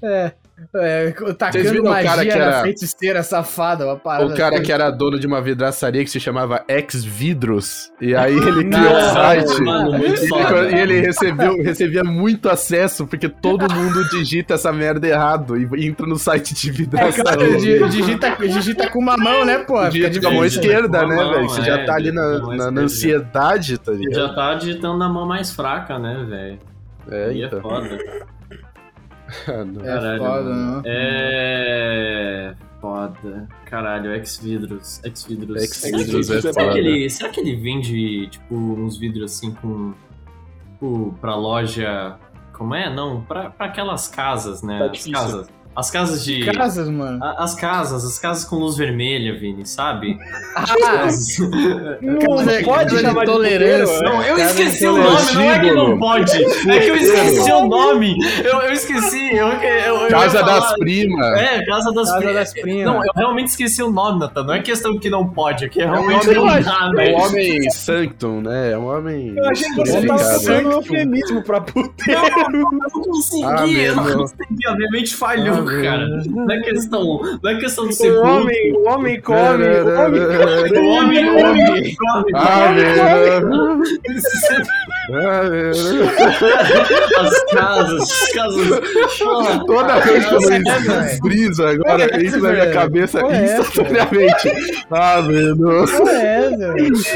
É. É, tacando o magia que na era- feiticeira safada, uma parada. O cara assim. que era dono de uma vidraçaria que se chamava Ex Vidros. E aí ele criou um site. mano, E, foda. e ele recebeu, recebia muito acesso, porque todo mundo digita essa merda errado e entra no site de É, vidraçaria. di- digita, digita com uma mão, né, pô? Digita com a mão difícil. esquerda, né, velho? Você já é, tá ali na, na- na ansiedade, tá Você ligado? já tá digitando na mão mais fraca, né, velho? É, Aí é então. foda. Ah, não. É Caralho, foda, mano. não? É. Foda. Caralho, ex-vidros. Ex-vidros. Ex-vidros será, é que, será, foda. que ele, será que ele vende, tipo, uns vidros assim com. Tipo, pra loja. Como é? Não, pra, pra aquelas casas, né? Tá As casas. As casas de. Casas, mano. a- As casas, as casas com luz vermelha, Vini, sabe? Ah, As- Não, não pode chamar de tolerância. Não, eu Cara, esqueci o é nome, não é que não símbolo. pode. É que eu esqueci o nome. Eu, eu esqueci. Eu, eu, Casa falar- das Primas. É, Casa das Casa Primas. das Primas. Não, eu realmente esqueci o nome, Nathan. Não é questão que não pode, é que realmente homem- não dá, É um homem sanctum, né? É um homem. Eu achei que você tava purificado. usando um eufemismo pra puteiro. Eu não consegui, Ah, eu não consegui. A minha mente falhou, Ah, meu. cara. Não é questão, não é questão de ser <laughs> O homem, o homem come, o homem O homem, o homem, come. As casas, as casas. Toda vez que eu é, brisa Olha agora, essa, entra na minha cabeça instantaneamente. Ah, meu Deus. Porra é?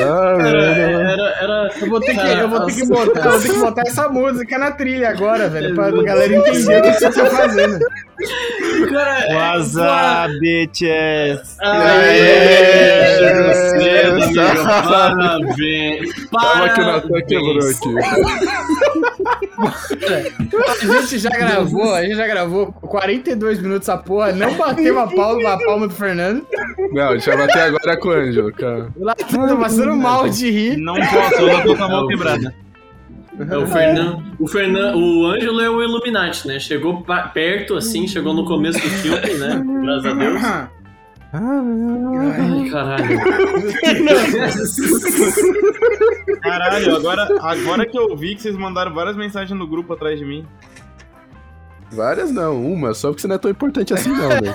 Ah, Era, era, era, Eu vou ter que, eu vou ter que botar, eu vou ter que botar essa música na trilha agora, velho, pra galera entender o que vocês estão fazendo. Cara, é- What's up, bitches? Aê, É, Parabéns. Que o Natan Parabéns. Quebrou aqui. A gente já gravou, a gente já gravou 42 minutos essa porra, não bateu a palma, a palma do Fernando. Não, deixa eu bater agora com o Ângelo, cara. Lá tô passando mal de rir. Não posso, eu tô com a mão quebrada. É o Fernando, o Fernando, o Ângelo é o Illuminati, né? Chegou perto, assim, chegou no começo do filme, né? Graças a Deus. Ai, caralho. Caralho, agora, agora que eu vi que vocês mandaram várias mensagens no grupo atrás de mim. Várias não, uma, só porque você não é tão importante assim, não, velho.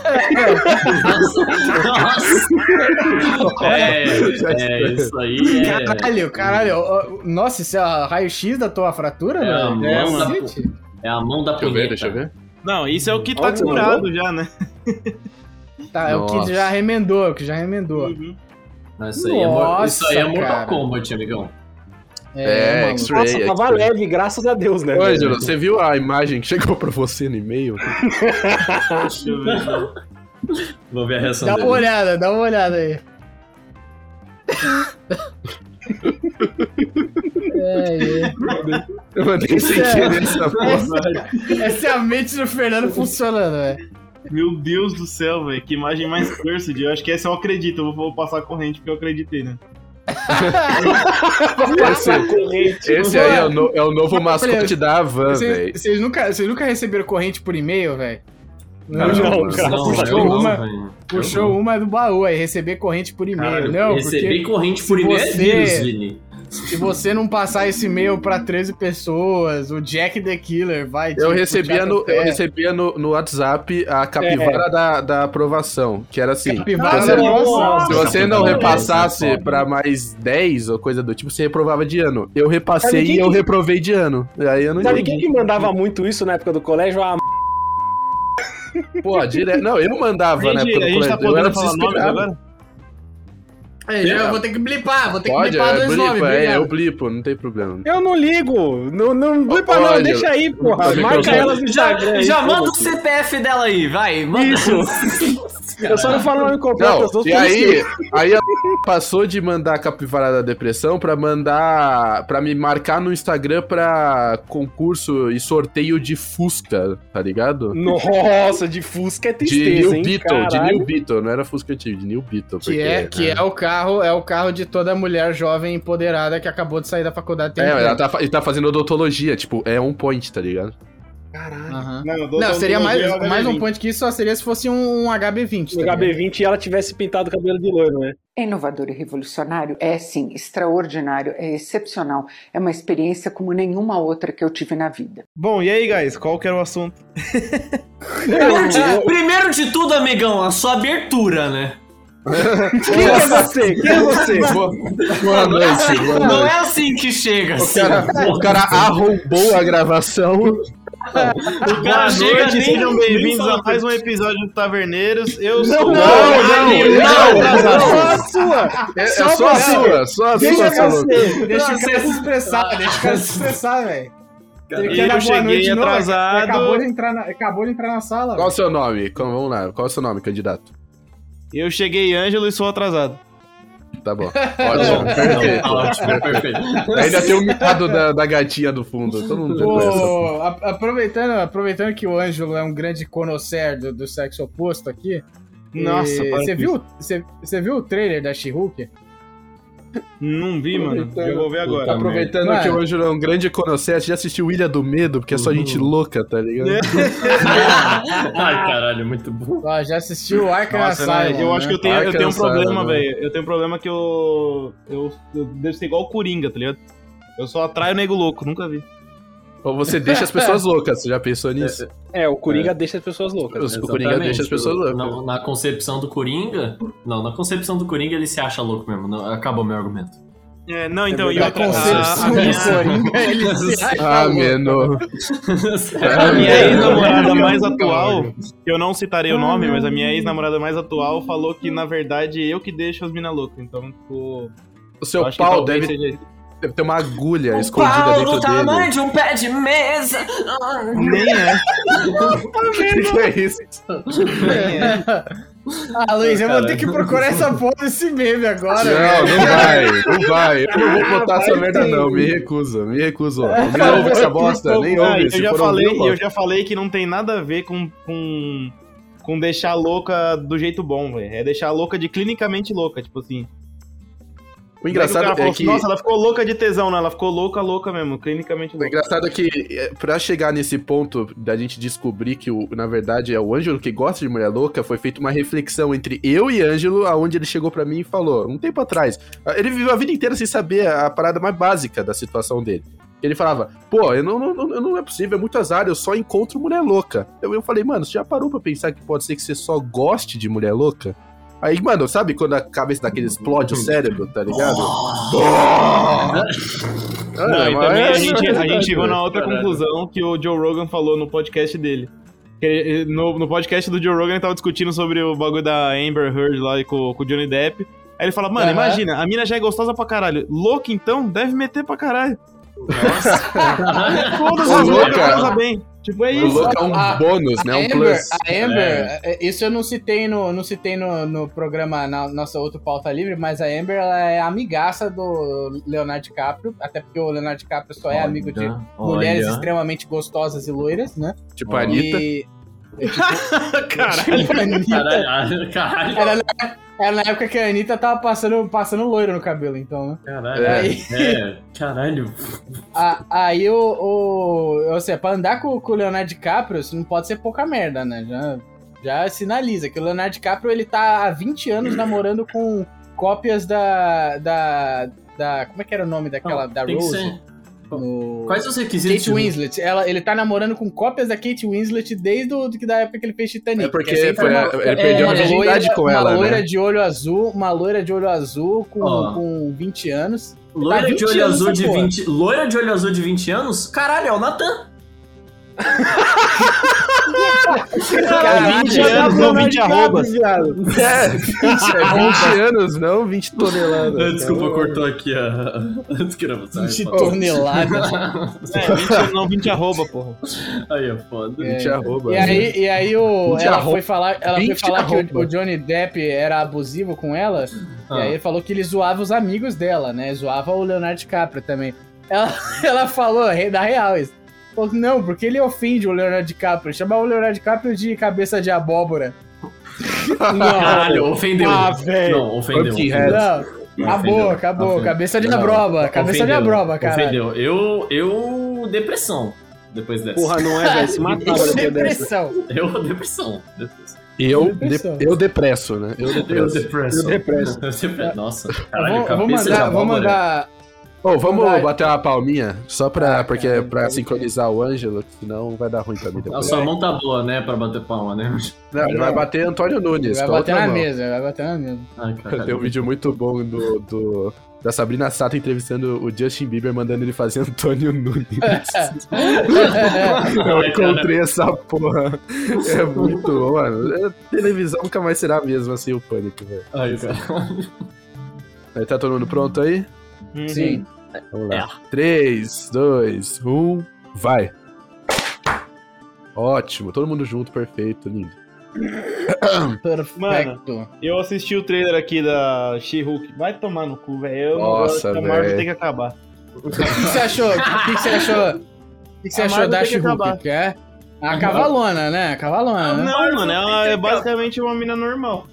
Nossa. É, é, isso aí é. Caralho, caralho. Nossa, isso é raio-x da tua fratura, É mão da- Cacete. É a mão da Deixa eu ver, punheta. deixa eu ver. Não, isso é o que tá Olha, curado já, né? Tá, é o que Nossa. já remendou, é o que já remendou. Uhum. Isso aí, é, mor- isso aí é Nossa, Mortal cara. Kombat, amigão. É, maluco. X-Ray. Nossa, tava leve, graças a Deus, né? Ô, velho? Ângelo, você viu a imagem que chegou pra você no e-mail? Deixa eu ver. Vou ver a reação Dá dele. uma olhada, dá uma olhada aí. É, é. Eu mandei sem É. querer essa porra. Essa é a mente do Fernando funcionando, velho. Meu Deus do céu, velho. Que imagem mais cursed. Eu acho que essa eu acredito. Eu vou, vou passar a corrente porque eu acreditei, né? <laughs> Esse, esse aí é o, no- é o novo mascote da Havan, velho. vocês nunca, nunca receberam corrente por e-mail, velho? Não, Não, não, não, cara. Não, puxou não, uma, puxou uma do baú aí, receber corrente por e-mail. Cara, não, receber corrente por e-mail você- é vírus, Vini. Se você não passar esse e-mail pra 13 pessoas, o Jack the Killer vai te Eu recebia, no, eu recebia no, no WhatsApp a capivara da, da aprovação, que era assim. Capivara se da você- aprovação. Se você não repassasse é pra mais 10 ou coisa do tipo, você reprovava de ano. Eu repassei e eu que- reprovei de ano. Aí eu não Sabe quem que mandava muito isso na época do colégio? A Pô, direto. Não, eu mandava, A né? gente, Pelo a gente tá colégio. Eu era podendo falar desesperado. agora? É, já eu vou ter que blipar, vou ter que Pode, blipar é, dois nomes, blipa, é, obrigado. eu blipo, não tem problema. Eu não ligo. Não, não blipa não, Pode. deixa aí, porra. Marca elas no Já, Instagram. aí, já manda o. CPF dela aí, vai. Manda. Isso. <laughs> Eu só não falo o nome completo, eu Não, sou e aí, aí a passou de mandar a capivara da depressão pra mandar. pra me marcar no Instagram pra concurso e sorteio de Fusca, tá ligado? Nossa, de Fusca é De tristeza, New hein, Beetle, de caralho. New Beetle, não era Fusca antigo, de New Beetle. Que é, que é o carro, é o carro de toda mulher jovem empoderada que acabou de sair da faculdade. tem É, ela tá, tá fazendo odontologia, tipo, é um point, tá ligado? Caralho. Aham. Não, Não, seria mais, é mais um HB20. point que isso só seria se fosse um, um HB20. No tá? HB20 e ela tivesse pintado o cabelo de loiro, né? É inovador e revolucionário? É sim, extraordinário, é excepcional. É uma experiência como nenhuma outra que eu tive na vida. Bom, e aí, guys, qual que era o assunto? Primeiro de, primeiro de tudo, amigão, a sua abertura, né? <laughs> Quem é você? Quem é você? Boa, boa noite, boa Não noite. é assim que chega, O cara, o cara arrombou a gravação. O cara Boa chega noite, sejam bem-vindos a mais um episódio do Taverneiros. Eu Não, sou não, o não, não, Só a sua! É, é Só a sua, só a Deixa sua! Deixa o cara se expressar, <laughs> deixa o cara se expressar, velho. Ele Eu cheguei atrasado. Acabou de entrar na, acabou de entrar na sala. Qual o seu nome? Vamos lá, qual é o seu nome, candidato? Eu cheguei Ângelo e sou atrasado. Tá bom. <laughs> Ótimo, perfeito. Ótimo, perfeito. Ainda tem o mitado da, da gatinha do fundo. Todo mundo a- aproveitando, aproveitando que o Ângelo é um grande conhecer do, do sexo oposto aqui. Nossa, você viu, você, você viu o trailer da She-Hulk? Não vi, mano. Eu vou ver agora. Aproveitando Mano. que Ângelo é um grande você já assistiu Ilha do Medo, porque é só gente louca, tá ligado? <laughs> Ai, caralho, muito bom. Ó, já assistiu o Arkham né? Asylum, eu acho que eu tenho, eu tenho um problema, né? velho. Eu tenho um problema que eu, eu. Eu devo ser igual o Coringa, tá ligado? Eu só atraio nego louco, nunca vi. Ou você deixa as pessoas <laughs> loucas, você já pensou nisso? É, o Coringa deixa as pessoas loucas. O Coringa deixa as pessoas loucas. Na, na concepção do Coringa. Não, na concepção do Coringa ele se acha louco mesmo. Não, acabou meu argumento. É, não, então, e Na outra, a, a concepção minha, do Coringa, ele se <laughs> acha Ah, louco. mano. a minha ex-namorada mais atual, que eu não citarei o nome, mas a minha ex-namorada mais atual falou que, na verdade, eu que deixo as minas loucas. Então, tipo. O seu pau deve, seja. Deve ter uma agulha escondida Pau dentro do tamanho dele. de um pé de mesa. Nem é. O <laughs> que é isso? Nem é. Ah, Luiz, eu vou ter que procurar essa porra desse meme agora. Não, velho. não vai, não vai. Eu não vou botar essa merda, não. Me recuso, me recuso. Nem ouve essa bosta, nem Ah, ouve. eu já falei, ouvir, eu eu já falei que não tem nada a ver com, com, com deixar louca do jeito bom, velho. É deixar louca de clinicamente louca, tipo assim. O engraçado o falou é assim, que. Nossa, ela ficou louca de tesão, né? Ela ficou louca, louca mesmo, clinicamente O louca. engraçado é que, é, pra chegar nesse ponto da gente descobrir que, o, na verdade, é o Ângelo que gosta de mulher louca, foi feita uma reflexão entre eu e Ângelo, aonde ele chegou pra mim e falou, um tempo atrás. Ele viveu a vida inteira sem saber a parada mais básica da situação dele. Ele falava, pô, eu não, não, não, não é possível, é muito azar, eu só encontro mulher louca. Eu, eu falei, mano, você já parou pra pensar que pode ser que você só goste de mulher louca? Aí, mano, sabe quando a cabeça daquele explode o cérebro, tá ligado? Não, e também a gente, a gente chegou na Caralho. outra conclusão que o Joe Rogan falou no podcast dele. Que No, no podcast do Joe Rogan ele tava discutindo sobre o bagulho da Amber Heard lá com, com o Johnny Depp. Aí ele fala, mano, Aham. imagina, a mina já é gostosa pra caralho. Louca então? Deve meter pra caralho. Todas <laughs> Ô, as loucas louca. transam bem. Tipo, é O isso. louco é um A- bônus, né? A Um Amber, plus. a Amber é, isso eu não citei no, não citei no, no programa, na nossa outra pauta livre, mas a Amber ela é amigaça do Leonardo DiCaprio, até porque o Leonardo DiCaprio só é amigo de Olha, mulheres extremamente gostosas e loiras, né? Tipo a Anitta. E, <laughs> é, tipo, Caralho. tipo Anitta. Caralho, caralho. Era, na- era na época que a Anitta tava passando, passando loiro no cabelo, então, né? Caralho. É. É, caralho. A- Aí o. o ou seja, pra andar com, com o Leonardo DiCaprio, isso não pode ser pouca merda, né? Já, já sinaliza que o Leonardo DiCaprio ele tá há 20 anos namorando com cópias da. da da. Como é que era o nome daquela. Não, da tem que Rose? No... Quais os requisitos? Kate Winslet. Ela, ele tá namorando com cópias da Kate Winslet desde o, que da época que ele fez Titanic. É porque que sempre foi uma- ele perdeu a uma virgindade loira- com ela, Uma loira né? de olho azul, uma loira de olho azul com, Ó. com 20 anos. Loira Tá de 20 olho anos azul de porra. 20. Loira de olho azul de 20 anos? Caralho, é o Natan. Caralho, 20 <laughs> anos, não 20 arrobas. É, 20, é 20 anos, não 20 toneladas. Desculpa, cortou aqui a. Desculpa, 20 toneladas. <laughs> É, 20, não 20 arroba, porra. Aí é foda. 20 arroba. E aí, e aí o, 20 ela arroba. foi falar, ela foi 20 falar que o, o Johnny Depp era abusivo com ela. Ah. E aí ele falou que ele zoava os amigos dela, né? Zoava o Leonardo DiCaprio também. Ela, <laughs> ela falou, da real isso. Falou, não, porque ele ofende o Leonardo DiCaprio. Chamava o Leonardo DiCaprio de cabeça de abóbora. <laughs> Caralho, ofendeu. Ah, velho. Não, ofendeu. Pumpkin ofendeu. Não, acabou, Ofendeu, acabou. ofendeu. Cabeça de abroba. Cabeça de ofendeu, abroba, cara. Ofendeu. Eu. Eu. Depressão. Depois dessa. Porra, não é, velho? Se matava depois dessa. Depressão. Eu. Depressão. Depressão. Eu, Depressão. de, eu depresso, né? Eu Eu depresso. depresso. Eu depresso. <laughs> Eu depresso. Nossa, caralho, vou, eu vou cabeça de mandar, vou abóbora. mandar. Ô, vamos Vai. bater uma palminha? Só pra, Ah, porque, cara. pra sincronizar o Ângelo, senão vai dar ruim pra mim A depois. sua mão tá boa, né? Pra bater palma, né? Não, ele vai bater Antônio Nunes. Vai a bater na mão. mesa, vai bater na mesa. Ai, <laughs> Tem um vídeo muito bom do, do- da Sabrina Sato entrevistando o Justin Bieber, mandando ele fazer Antônio Nunes. <laughs> Eu encontrei essa porra. É muito bom, mano. É, televisão nunca mais será a mesma sem o pânico, velho. Ai, cara. Aí tá todo mundo pronto aí? Sim. Vamos lá. 3, 2, 1, vai. Ótimo, todo mundo junto, perfeito, lindo. <coughs> Perfeito. Eu assisti o trailer aqui da She-Hulk. Vai tomar no cu, velho. Eu não Nossa, gosto. A Marvel velho. tem que acabar. <laughs> O que que você achou? O que que você achou? O que que você achou da. She-Hulk? Que é a cavalona, né? A cavalona, né? Não, mano, ela é basicamente uma mina normal.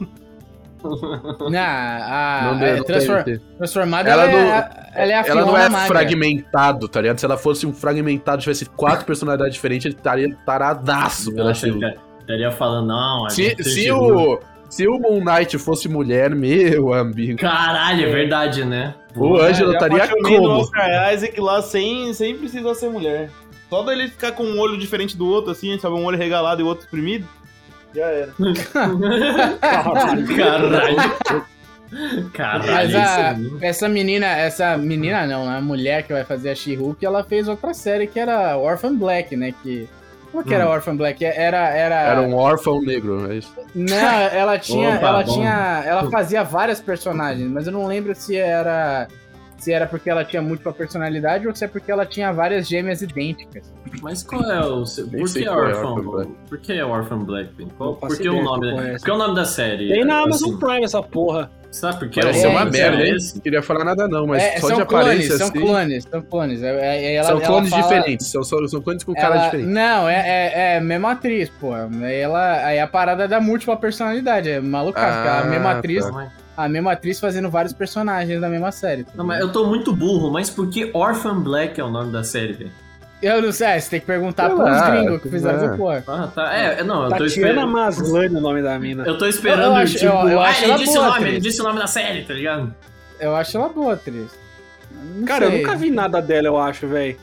<laughs> Não, a, Não deu, é, não transfor- tem- transformada, Ela ela, não- é, ela é a Ela não é magra. fragmentado, tá ligado? Se ela fosse um fragmentado, tivesse quatro <laughs> personalidades diferentes, ele estaria taradaço pela cara, Estaria falando, não, Se, se, o, se o Moon Knight fosse mulher, meu amigo. Caralho, é verdade, né? O Ângelo Já estaria como? Oscar Isaac lá sem, sem precisar ser mulher. Só dele ficar com um olho diferente do outro, assim, sabe? Um olho regalado e o outro exprimido. Já era. Caralho. Caralho, Mas a, aí. essa menina, essa menina não, a mulher que vai fazer a She-Hulk, ela fez outra série que era Orphan Black, né? Que, como é que era Hum. Orphan Black? Era, era, Era um órfão negro, é isso. Não, ela tinha, Opa, ela bom. tinha, ela fazia várias personagens, mas eu não lembro se era se era porque ela tinha múltipla personalidade ou se é porque ela tinha várias gêmeas idênticas. Mas qual é o. seu- Por que é Orphan Orphan Black. Por que é Orphan Black? Vini? Qual- Por que o nome? qual é da-. Por que o nome da série? Tem na Amazon Assim, Prime essa porra. Sabe por que Parece É, uma merda, é hein? Não queria falar nada não, mas É, só são de clones, aparência são assim... clones, são clones. É, é, é, ela- são ela clones fala- diferentes, são, são, são clones com cara ela- diferente. Não, é, é, é a mesma atriz, pô. Aí ela, aí a parada da múltipla personalidade, é malucado, porque a Ah, mesma atriz, tá. A mesma atriz fazendo vários personagens da mesma série. tá Não, mas eu tô muito burro, mas por que Orphan Black é o nome da série, velho? Eu não sei, você tem que perguntar pros lá, gringos que fizeram é. essa porra. Ah, tá. É, não, eu tô Tatiana esperando. Maslany é o nome da mina. Eu tô esperando, Eu acho- tipo, eu- eu ah, acho ele disse boa, o nome, atriz. ele disse o nome da série, tá ligado? Eu acho ela boa, atriz. Não Cara, eu sei. nunca vi nada dela, eu acho, velho.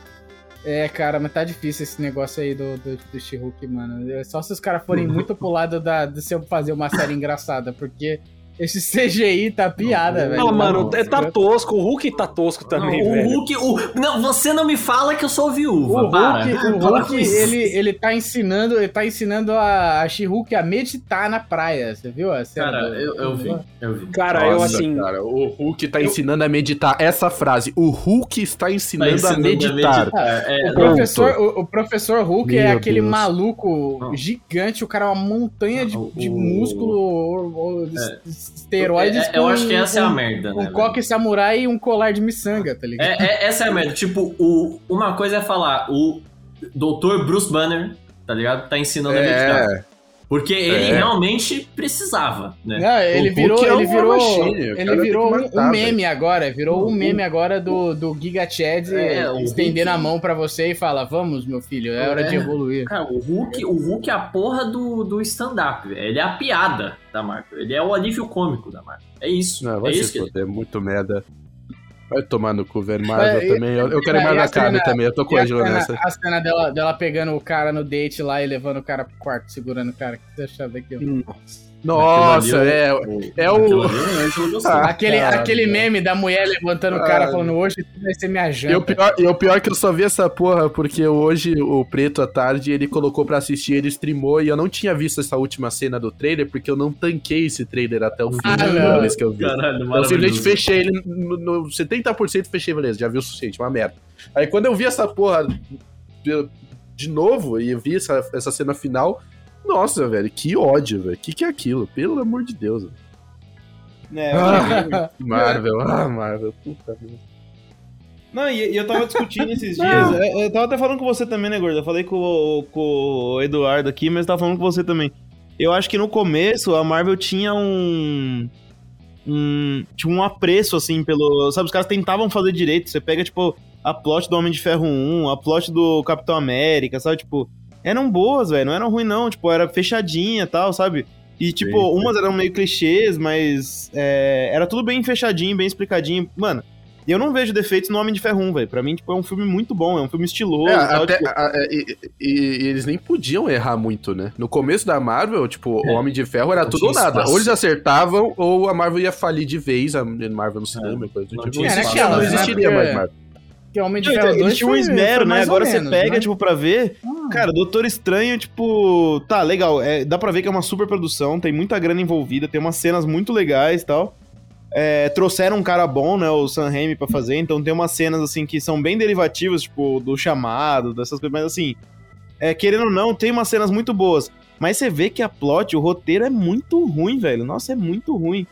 É, cara, mas tá difícil esse negócio aí do, do, do She-Hulk, mano. É Só se os caras forem <laughs> muito pro lado da, de se eu fazer uma série engraçada, porque esse CGI tá piada, velho. Ah, mano, Não, é, tá tosco. O Hulk tá tosco também, Não, o velho. Hulk. O... Não, você não me fala que eu sou viúva. O para. Hulk, o Para Hulk ele, ele tá ensinando, ele tá ensinando a, a She-Hulk a meditar na praia. Você viu a cena? Cara, do- eu, eu vi, eu vi. Cara, eu Nossa, assim. cara, o Hulk tá ensinando a meditar. Essa frase, o Hulk está ensinando, Tá ensinando a meditar. É, O professor, o, o professor Hulk é Meu aquele Deus. maluco Não. gigante, o cara é uma montanha de, Não, de o- músculo, É. esteroides. é, eu com- acho que essa é a merda, Um né? coque samurai e um colar de miçanga, tá ligado? É, é- essa é a merda. Tipo, o, uma coisa é falar, o Dr. Bruce Banner, tá ligado? Tá ensinando a meditar. É, Porque ele É. realmente precisava, né? Não, ele O virou, é ele virou, machine, ele virou um- matar, um meme agora, virou um meme agora do, do Giga Chad É, estendendo Hulk- a mão pra você e fala, vamos, meu filho, é hora É. de evoluir. Cara, o Hulk, o Hulk é a porra do, do stand-up, velho. Ele é a piada da Marvel. Ele é o alívio cômico da Marvel. É isso. não, é isso que foder, muito merda. Vai tomar no cu, velho. Marvel É, também. Eu, eu quero e a- Marvel e a Acabe cena- também. Eu tô com a Angela cena, nessa. a cena dela, dela pegando o cara no date lá e levando o cara pro quarto, segurando o cara. O que você achou daquilo? Nossa, é. É o. Ah, aquele, cara. aquele meme da mulher levantando o cara falando, hoje vai ser minha E o, janta. pior, e o pior é que eu só vi essa porra porque hoje o Preto à tarde ele colocou pra assistir, ele streamou e eu não tinha visto essa última cena do trailer porque eu não tanquei esse trailer até o fim Ah, da vez que eu vi. Caralho, eu simplesmente fechei ele no, no 70% fechei, beleza, já vi o suficiente, uma merda. Aí quando eu vi essa porra de, novo e vi essa, essa cena final, nossa, velho, que ódio, velho. Que que é aquilo? Pelo amor de Deus. velho. É, Ah, <laughs> Marvel, ah, Marvel, puta merda. Não, e, e eu tava discutindo esses <laughs> dias. Eu, eu tava até falando com você também, né, Gordo? Eu falei com, o- com o Eduardo aqui, mas tava falando com você também. Eu acho que no começo a Marvel tinha um. Um, tipo, um apreço, assim, pelo. Sabe, os caras tentavam fazer direito. Você pega, tipo, a plot do Homem de Ferro 1, a plot do Capitão América, sabe? Tipo, eram boas, velho. Não eram ruins, não. Tipo, era fechadinha e tal, sabe? E, tipo, Sim, sim. umas eram meio clichês, mas é, era tudo bem fechadinho, bem explicadinho. Mano, e eu não vejo defeitos no Homem de Ferro 1, velho. Pra mim, tipo, é um filme muito bom, é um filme estiloso É, e tal. até- tipo, a- a- e, e- e eles nem podiam errar muito, né? No começo da Marvel, tipo, o É. Homem de Ferro era Não tudo ou nada. espaço. Ou eles acertavam, ou a Marvel ia falir de vez, a Marvel no cinema e coisa do Não tipo. tinha Não, espaço, existia, não né? existiria mais Marvel. Que Homem de Ferro então, 2 eles tinham um esmero, né? Agora você menos, pega, né? tipo, pra ver. Cara, Doutor Estranho, tipo. Tá, legal. É, dá pra ver que é uma super produção, tem muita grana envolvida, tem umas cenas muito legais e tal. É, trouxeram um cara bom, né? O Sam Raimi pra fazer, então tem umas cenas, assim, que são bem derivativas, tipo, do chamado, dessas coisas, mas assim. É, querendo ou não, tem umas cenas muito boas. Mas você vê que a plot, o roteiro é muito ruim, velho. Nossa, é muito ruim.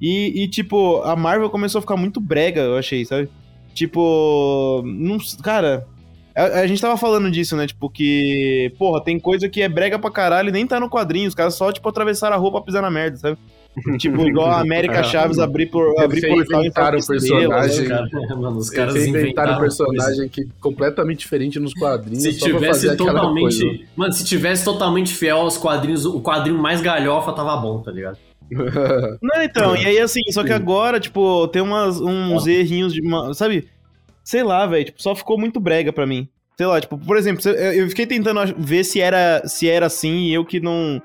E, e, tipo, a Marvel começou a ficar muito brega, eu achei, sabe? Tipo, não, cara, a, a gente tava falando disso, né? Tipo, que, porra, tem coisa que é brega pra caralho e nem tá no quadrinho. Os caras só, tipo, atravessaram a roupa pra pisar na merda, sabe? tipo, igual a América <laughs> Chaves abrir por abrir Eles portal inventaram o Fox Estrela, personagem. né? Cara, <laughs> mano, os Eles caras inventaram um inventaram personagem que completamente diferente nos quadrinhos. Se só pra fazer tivesse totalmente. coisa. Mano, se tivesse totalmente fiel aos quadrinhos, o quadrinho mais galhofa tava bom, tá ligado? <laughs> Não, então, e aí assim, só que agora, tipo, tem umas, uns errinhos de. uma- sabe? Sei lá, velho, tipo, só ficou muito brega pra mim. Sei lá, tipo, por exemplo, eu fiquei tentando ver se era, se era assim e eu que não,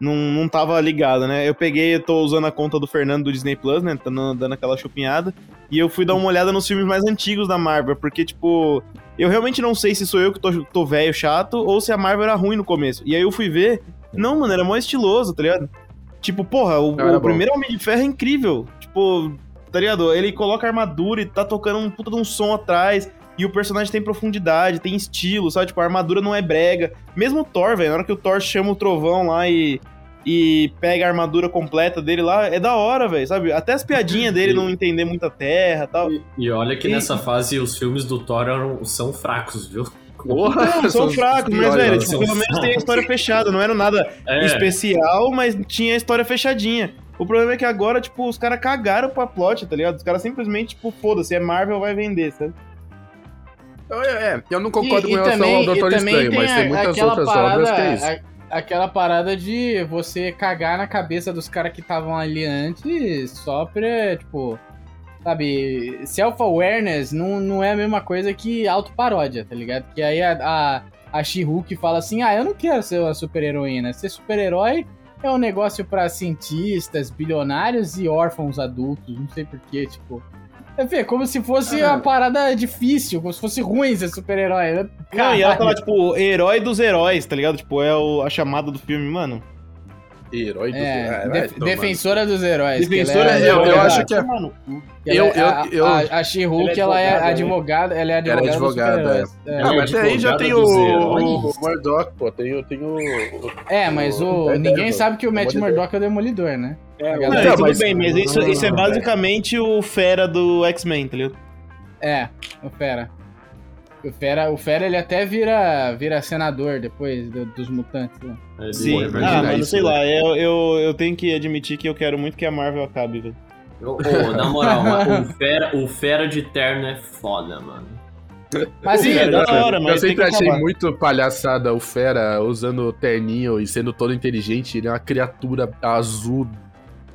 não, não tava ligado, né? Eu peguei, eu tô usando a conta do Fernando do Disney Plus, né? Tá dando, dando aquela chupinhada. E eu fui dar uma olhada nos filmes mais antigos da Marvel, porque, tipo, eu realmente não sei se sou eu que tô, tô velho chato ou se a Marvel era ruim no começo. E aí eu fui ver. Não, mano, era mó estiloso, tá ligado? Tipo, porra, o, o primeiro Homem de Ferro é incrível. Tipo, tá ligado? Ele coloca armadura e tá tocando um puta de um som atrás. E o personagem tem profundidade, tem estilo, sabe? Tipo, a armadura não é brega. Mesmo o Thor, velho, na hora que o Thor chama o trovão lá e, e pega a armadura completa dele lá, é da hora, velho, sabe? Até as piadinhas dele não entender muita terra e tal. E olha que E- nessa fase os filmes do Thor eram, são fracos, viu? Porra, Não, são fracos, mas, velho, tipo, pelo menos tem a história fechada. Não era nada É. especial, mas tinha a história fechadinha. O problema é que agora, tipo, os caras cagaram pra plot, tá ligado? Os caras simplesmente, tipo, foda-se, é Marvel, vai vender, sabe? É, eu não concordo E- com e relação também- ao Doutor Estranho, mas tem muitas outras parada, obras que é isso. a- aquela parada de você cagar na cabeça dos caras que estavam ali antes só pra, tipo, sabe, self-awareness não, não é a mesma coisa que autoparódia, tá ligado? Que aí a, a, a She-Hulk fala assim, ah, eu não quero ser uma super-heroína, ser super-herói é um negócio pra cientistas, bilionários e órfãos adultos, não sei porquê, tipo... É como se fosse uma parada difícil, como se fosse ruim ser super-herói. né? Não, e ela tava, tipo, herói dos heróis, tá ligado? Tipo, é o- a chamada do filme, mano. Herói do É, def- tomar. defensora dos heróis. Defensora ela dos é- eu- eu heróis. acho que é- Mano, ela eu- é- a, eu- eu- a, a She-Hulk, Ela é ela é advogada, ela é Ela advogada, é advogada, dos super-heróis. É. Mas aí já tem dos o, heróis. o Murdoch, pô. Tem, o- tem o. É, mas o, ninguém sabe que o Matt. Murdock é o Demolidor, né? é, A não, galera- tudo mas- bem, mas isso, isso é Não, basicamente o fera do X-Men, tá ligado? É, o Fera. O Fera, o Fera ele até vira, vira senador depois do- dos mutantes. Né? Ele- Sim. imagina Ah, mano, isso, sei né? lá, eu, eu, eu tenho que admitir que eu quero muito que a Marvel acabe, velho. Ô, na moral, mano, o fera, o fera de terno é foda, mano. Mas Sim, é da hora, mas eu sempre achei acabar. muito palhaçada o Fera usando o terninho e sendo todo inteligente. Ele é uma criatura azul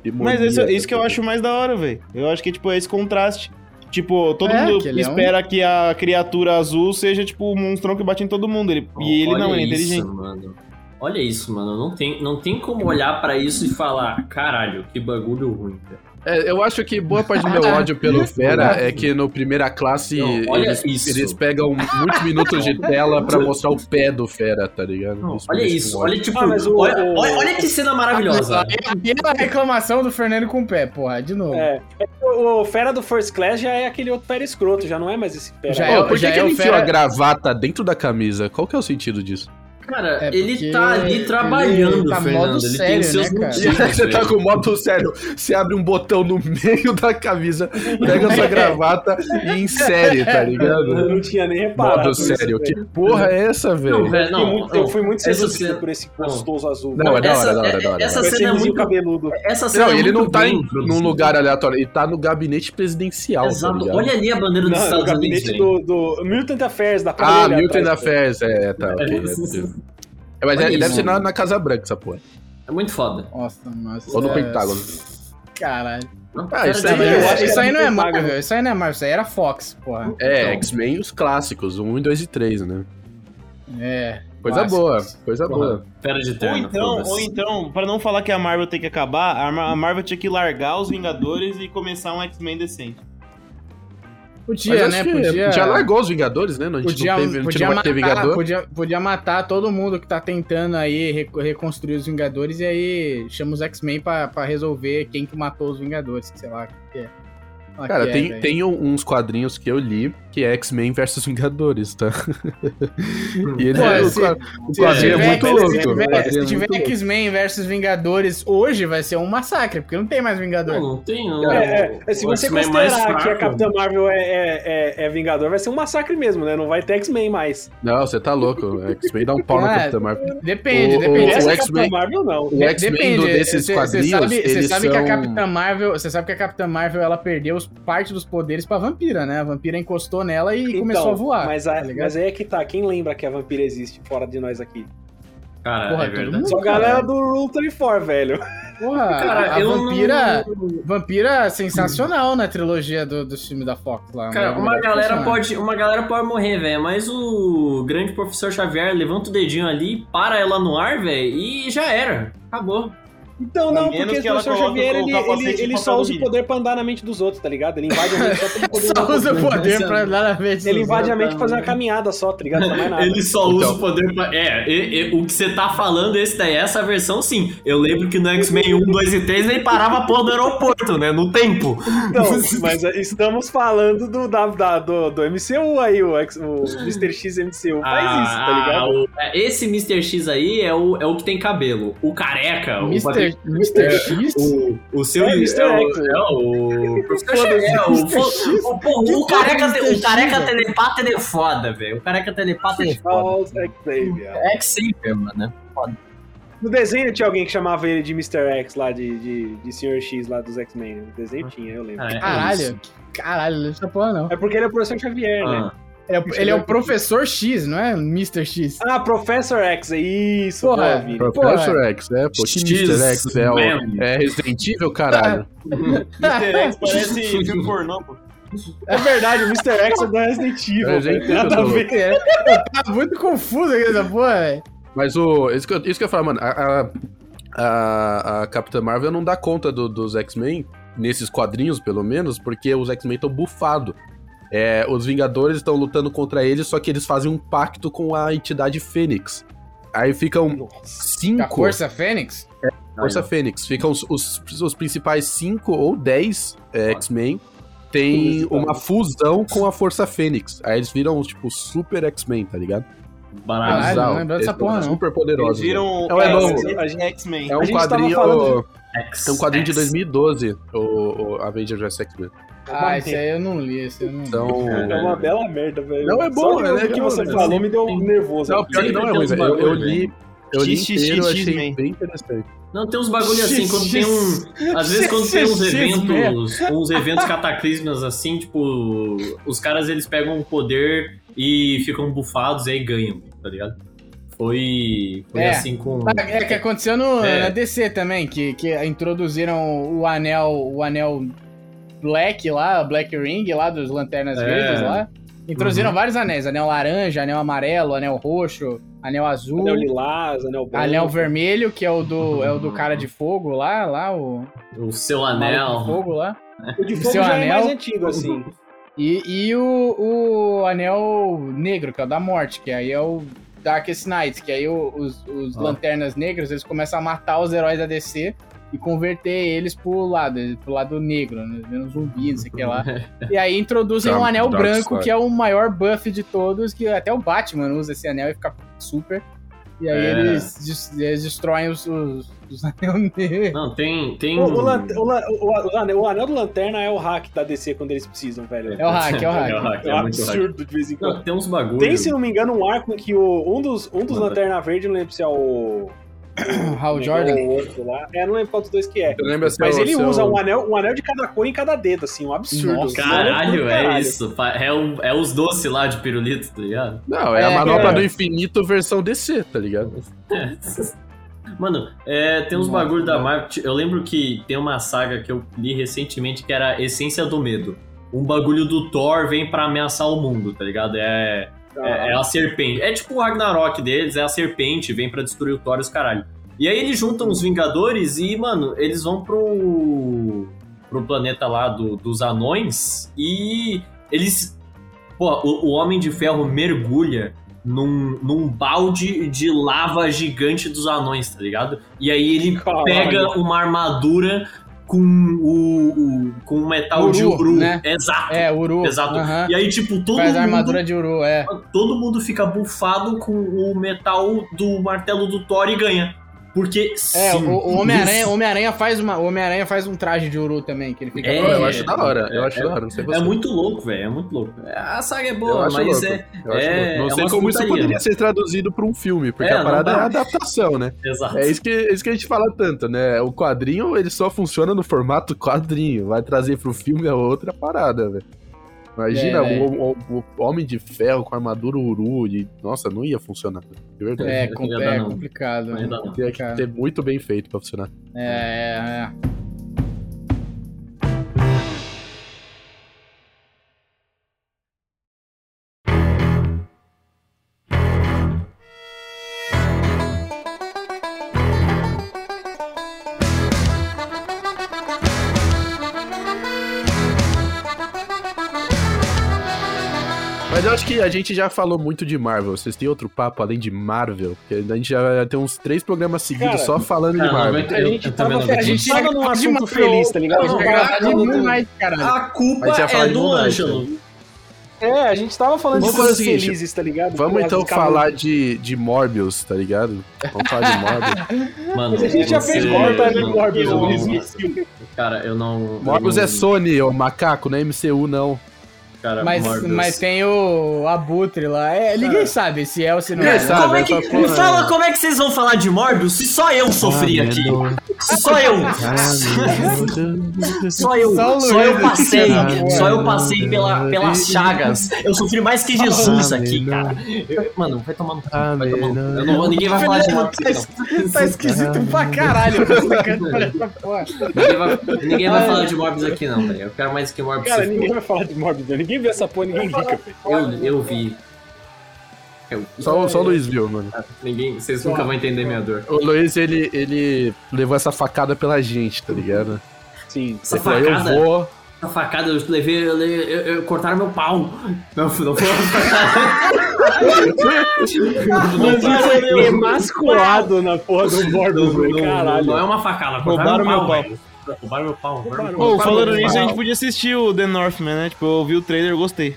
Mas isso, demoníaca, isso que eu acho mais da hora, velho. Eu acho que, tipo, é esse contraste. Tipo, todo É, mundo que ele é um- espera que a criatura azul seja, tipo, o monstrão que bate em todo mundo. Ele- e ele não, ele é isso, inteligente. Mano. Olha isso, mano. Não tem, não tem como olhar pra isso e falar, caralho, que bagulho ruim, cara. É, eu acho que boa parte do meu <laughs> ódio pelo Fera é que no primeira classe Não, eles, isso. eles pegam muitos minutos de tela pra mostrar o pé do Fera, tá ligado? Não, me olha isso, olha tipo. Ah, o- olha, o- olha, olha que cena maravilhosa. E a reclamação do Fernando com o pé, porra, de novo. É. O, o fera do First Class já é aquele outro fera escroto, já não é mais esse fera. Já Pô, é- por que, já que é ele o enfiou Fera- a gravata dentro da camisa? Qual que é o sentido disso? Cara, É ele tá ali ele trabalhando, tá Fernando. modo ele sério, tem seus né, cara? Você tá com o modo sério. Você abre um botão no meio da camisa, pega sua gravata e insere, tá Eu ligado? não tinha nem reparado. Modo sério. velho. Que porra é essa, Não, velho? velho, Eu fui não, muito- não. eu fui muito seduzido cena- por esse não. gostoso azul. Não, é da essa- hora, da hora, é- da hora. essa cena é muito- cabeludo. Essa cena Não, é ele não tá bem em, num lugar aleatório, ele tá no gabinete presidencial, tá Exato. Olha ali a bandeira dos Não, no Estados Unidos. gabinete velho. do, Mutant Affairs, da Ah, Milton atrás, Affairs, é, tá, ok. <laughs> É. Mas é, deve ser na, na Casa Branca essa porra. É muito foda. Nossa, nossa. Ou no é- Pentágono. Caralho. Ah, isso cara, aí Mas é- eu acho isso aí não é. Marvel, isso aí não é Marvel, isso aí era Fox, porra. É, Então. X-Men os clássicos, 1, 2 e 3, né? É. Coisa clássicos. boa, coisa Porra, boa. Fera de Ou terno. então, foda-se. ou então, pra não falar que a Marvel tem que acabar, a Marvel tinha que largar os Vingadores e começar um X-Men decente. Podia, né? Podia. Já largou os Vingadores, né? A gente Podia, não teve, podia, matar, Vingador. podia, podia matar todo mundo que tá tentando aí re- reconstruir os Vingadores e aí chama os X-Men pra, pra resolver quem que matou os Vingadores, sei lá o que é. Cara, que é, tem, tem uns quadrinhos que eu li que é X-Men versus Vingadores, tá? <laughs> e ele Pô, é, o se- o quadrinho é muito louco. tiver- o quadrinho Se é tiver. X-Men versus Vingadores hoje, vai ser um massacre, porque não tem mais Vingador. Não, não tem, não. É, é, se O você é considerar que a. Capitã Marvel é, é, é, é Vingador, vai ser um massacre mesmo, né? Não vai ter X-Men mais. Não, você tá louco. X-Men dá um pau na Ah, Capitã Marvel. Depende, O- depende. o Essa X-Men- Capitã Marvel, não. O X-Men desses Cê- cê quadrinhos, sabe, cê sabe que são... a Capitã Marvel, você sabe que a Capitã Marvel ela perdeu os- parte dos poderes pra vampira, né? A vampira encostou nela e começou a voar. Então, Mas, a- tá mas aí é que tá. Quem lembra que a vampira existe fora de nós aqui? Cara, Porra, é verdade. mundo. Só a galera do Rule 34, velho. Porra, <laughs> Cara, a eu vampira, não- vampira sensacional na trilogia do, dos filmes da Fox lá. Cara, Uma- galera pode, uma galera pode morrer, velho, mas o grande professor Xavier levanta o dedinho ali, para ela no ar, velho, e já era. Acabou. Então não, porque o professor Xavier, ele, ele, ele só usa o poder pra andar na mente dos outros, tá ligado? Ele invade a mente só pra poder... Só usa o poder pra andar na mente Ele dos invade a mente pra fazer uma caminhada só, tá ligado? Não mais nada. Ele só usa Então. o poder pra. É, e- e- o que você tá falando, esse daí, essa versão sim. Eu lembro que no X-Men 1, 2 e 3 ele parava a porra do aeroporto, né? No tempo. Então, mas estamos falando do, da, da- do, do MCU aí, o, X- o Mr. X MCU faz isso, tá ligado? Ah, o- esse Mr. X aí é o, é o que tem cabelo. O careca, o Mr. Mr. X? O, o seu É, é, Mr. o, X. é o professor Xavier, o, o, o careca, o careca telepata ele é foda, velho. O careca telepata ele é foda. Xavier. É que sempre, mano. No desenho tinha alguém que chamava ele de Mr. X lá, de, de, de Sr. X lá dos X-Men. No desenho tinha, eu lembro. Ah, é Caralho. isso. Caralho, não essa porra não. É porque ele é o professor Xavier, né? Ah, Ele é, ele é o professor X, não é? Mr. X. Ah, Professor X, é isso, Porra. boa, Vini. Professor X, é, pô, X, Mr. X é, o, é Resident Evil, caralho. <laughs> Mr. X parece filme pornô, pô. É verdade, o Mr. X é do Resident Evil. É. Nada a ver. É, <laughs> tá muito confuso aqui essa porra, velho. Mas o. Isso que eu, isso que eu falo, mano, a, a, a, a Capitã Marvel não dá conta do- dos X-Men, nesses quadrinhos, pelo menos, porque os X-Men estão bufados. É, os Vingadores estão lutando contra eles, só que eles fazem um pacto com a entidade Fênix. Aí ficam cinco. A Força Fênix? Força Fênix. Ficam os, os, os principais cinco ou dez é, X-Men. Tem uma fusão com a Força Fênix. Aí eles viram, tipo, super X-Men, tá ligado? Bizarro. não lembro dessa porra, não. Super poderosos. Eles viram Não, é novo. a X-Men. É um quadrinho. falando- X, É um quadrinho de X. 2012, o, o Avengers vs X-Men. Ah, esse aí eu não li, esse eu não li. Então. É uma bela merda, velho. Não, é bom, Só de é ouvir o que legal, você né? falou me deu nervoso. Não, pior que não é ruim, velho. Eu, eu li. Eu li XXX inteiro, achei Man. bem interessante. Não, tem uns bagulho assim, quando tem um. Às vezes quando tem uns X eventos. uns eventos cataclismas assim, tipo. Os caras eles pegam um poder e ficam bufados e aí ganham, tá ligado? Foi. Foi É. assim com. É que aconteceu no, É. na DC também, que, que introduziram o anel, o anel Black lá, Black Ring lá, dos Lanternas É. Verdes lá. Introduziram Uhum. vários anéis, anel laranja, anel amarelo, anel roxo, anel azul, Anel lilás, anel branco. anel vermelho, que é o do, é o do cara de fogo lá, lá, o O seu maluco de anel. fogo lá. O de fogo Seu já é anel. mais antigo, assim. E, e o, o anel negro, que é o da morte, que aí é o Darkest Knight, que aí os, os Ah. lanternas negros, eles começam a matar os heróis da DC e converter eles pro lado, pro lado negro, né? Vendo zumbi, não sei o que lá. <laughs> E aí introduzem um anel branco, que é o maior buff de todos, que até o Batman usa esse anel e fica super. E aí É. eles, eles destroem os, os, os <laughs> anel negros. Não, tem. tem... O, o, o lan- o- o anel, o anel do Lanterna é o hack da DC quando eles precisam, velho. É o hack, é o hack. <laughs> É o hack, É é um muito hack. absurdo de vez em quando. Não, tem uns bagulho. Tem, se não me engano, um arco em que o, um dos, um dos Manda. Lanterna Verde, não lembro se é o. <coughs> Hal Jordan. o outro lá. É, não lembro qual dos dois que é. Eu lembro se Mas é ele se é usa um anel, um anel de cada cor em cada dedo, assim, um absurdo. Nossa, Um Caralho, é isso. É, o- é os doces lá de pirulito, tá ligado? Não, é, É, a manopla é. do infinito versão DC, tá ligado? <laughs> Mano, é, tem uns Nossa, bagulho da velho. Marvel. Eu lembro que tem uma saga que eu li recentemente que era Essência do Medo. Um bagulho do Thor vem pra ameaçar o mundo, tá ligado? É, é, é a serpente. É tipo o Ragnarok deles, é a serpente, vem pra destruir o Thor e os caralho. E aí eles juntam os Vingadores e, mano, eles vão pro. pro planeta lá do- dos anões e eles. Pô, o, o Homem de Ferro mergulha num, num balde de lava gigante dos anões, tá ligado? E aí ele Caralho. pega uma armadura com o, o- com um metal de Uru, uru. né? Exato. É, Uru. Exato. E aí, tipo, todo Faz mundo. armadura de Uru, é. Todo mundo fica bufado com o metal do martelo do Thor e ganha. Porque É, sim, o, o Homem-Aranha Homem faz uma, o Homem-Aranha faz um traje de Uru também, que ele fica É, eu acho da hora, eu é, acho da hora, não sei você. É muito louco, velho. É muito louco. A saga é Eu boa, acho mas louco, é. eu acho é- louco. Não é sei como isso poderia ser traduzido pra um filme, porque É, a parada é a adaptação, né? Exato. É isso que, é isso que a gente fala tanto, né? O quadrinho, ele só funciona no formato quadrinho. Vai trazer pro filme é outra parada, velho. Imagina É, o, o- o Homem de Ferro com armadura Uru. E, nossa, não ia funcionar. De verdade. É, com- é complicado. Não ia dar, não. Tinha que ter muito bem feito pra funcionar. É, é, A gente já falou muito de Marvel. Vocês têm outro papo além de Marvel? Porque a gente já tem uns três programas seguidos Cara, só falando cara, de Marvel. A Eu- gente tava, a gente aguento. tava num De assunto feliz, tá ligado? A gente caralho. A culpa A gente ia falar é do Ângelo. É, a gente tava falando Vamos de coisas o seguinte, felizes, tá ligado? Vamos então falar de, de Morbius, tá ligado? Vamos falar de <laughs> Morbius. Mano, Mas a gente já fez corta de Morbius, imbecil. Cara, eu não. Morbius é Sony, ô macaco, não é MCU, não. Cara, Mas, Morbius. mas tem o Abutre lá. É, ninguém sabe se é ou se não é. sabe. Como é que, me porra fala é- como é que vocês vão falar de Morbius se só eu sofri Ah, aqui? Se só eu. Só eu, Só só eu passei, né? só eu passei pela, pelas chagas. Eu sofri mais que Jesus aqui, cara. Eu- mano, vai tomar no cu, vai tomar no cu. Não ninguém vai falar de Morbius aqui, não. Tá esquisito pra caralho. <laughs> Ninguém vai, ninguém vai falar de Morbius aqui, não, velho. Eu quero mais que Morbius Cara, ninguém vai falar de Morbius, né? Ninguém vê essa porra, ninguém liga. Eu, eu vi. Eu, Só, só o Luiz viu, mano. ninguém, vocês nunca vão entender minha dor. O Luiz, ele, ele levou essa facada pela gente, tá ligado? Sim. Essa falou, eu facada, vou... essa facada eu levei, eu, levei- eu, eu- cortaram meu pau. Não, não foi uma facada. <laughs> Mas foi emasculado na porra do não, Caralho. não é uma facada, Roubaram meu pau. Roubaram meu pau. Roubaram Ô, meu falando Fala, nisso, a gente podia assistir o The Northman, né? Tipo, eu vi o trailer e gostei.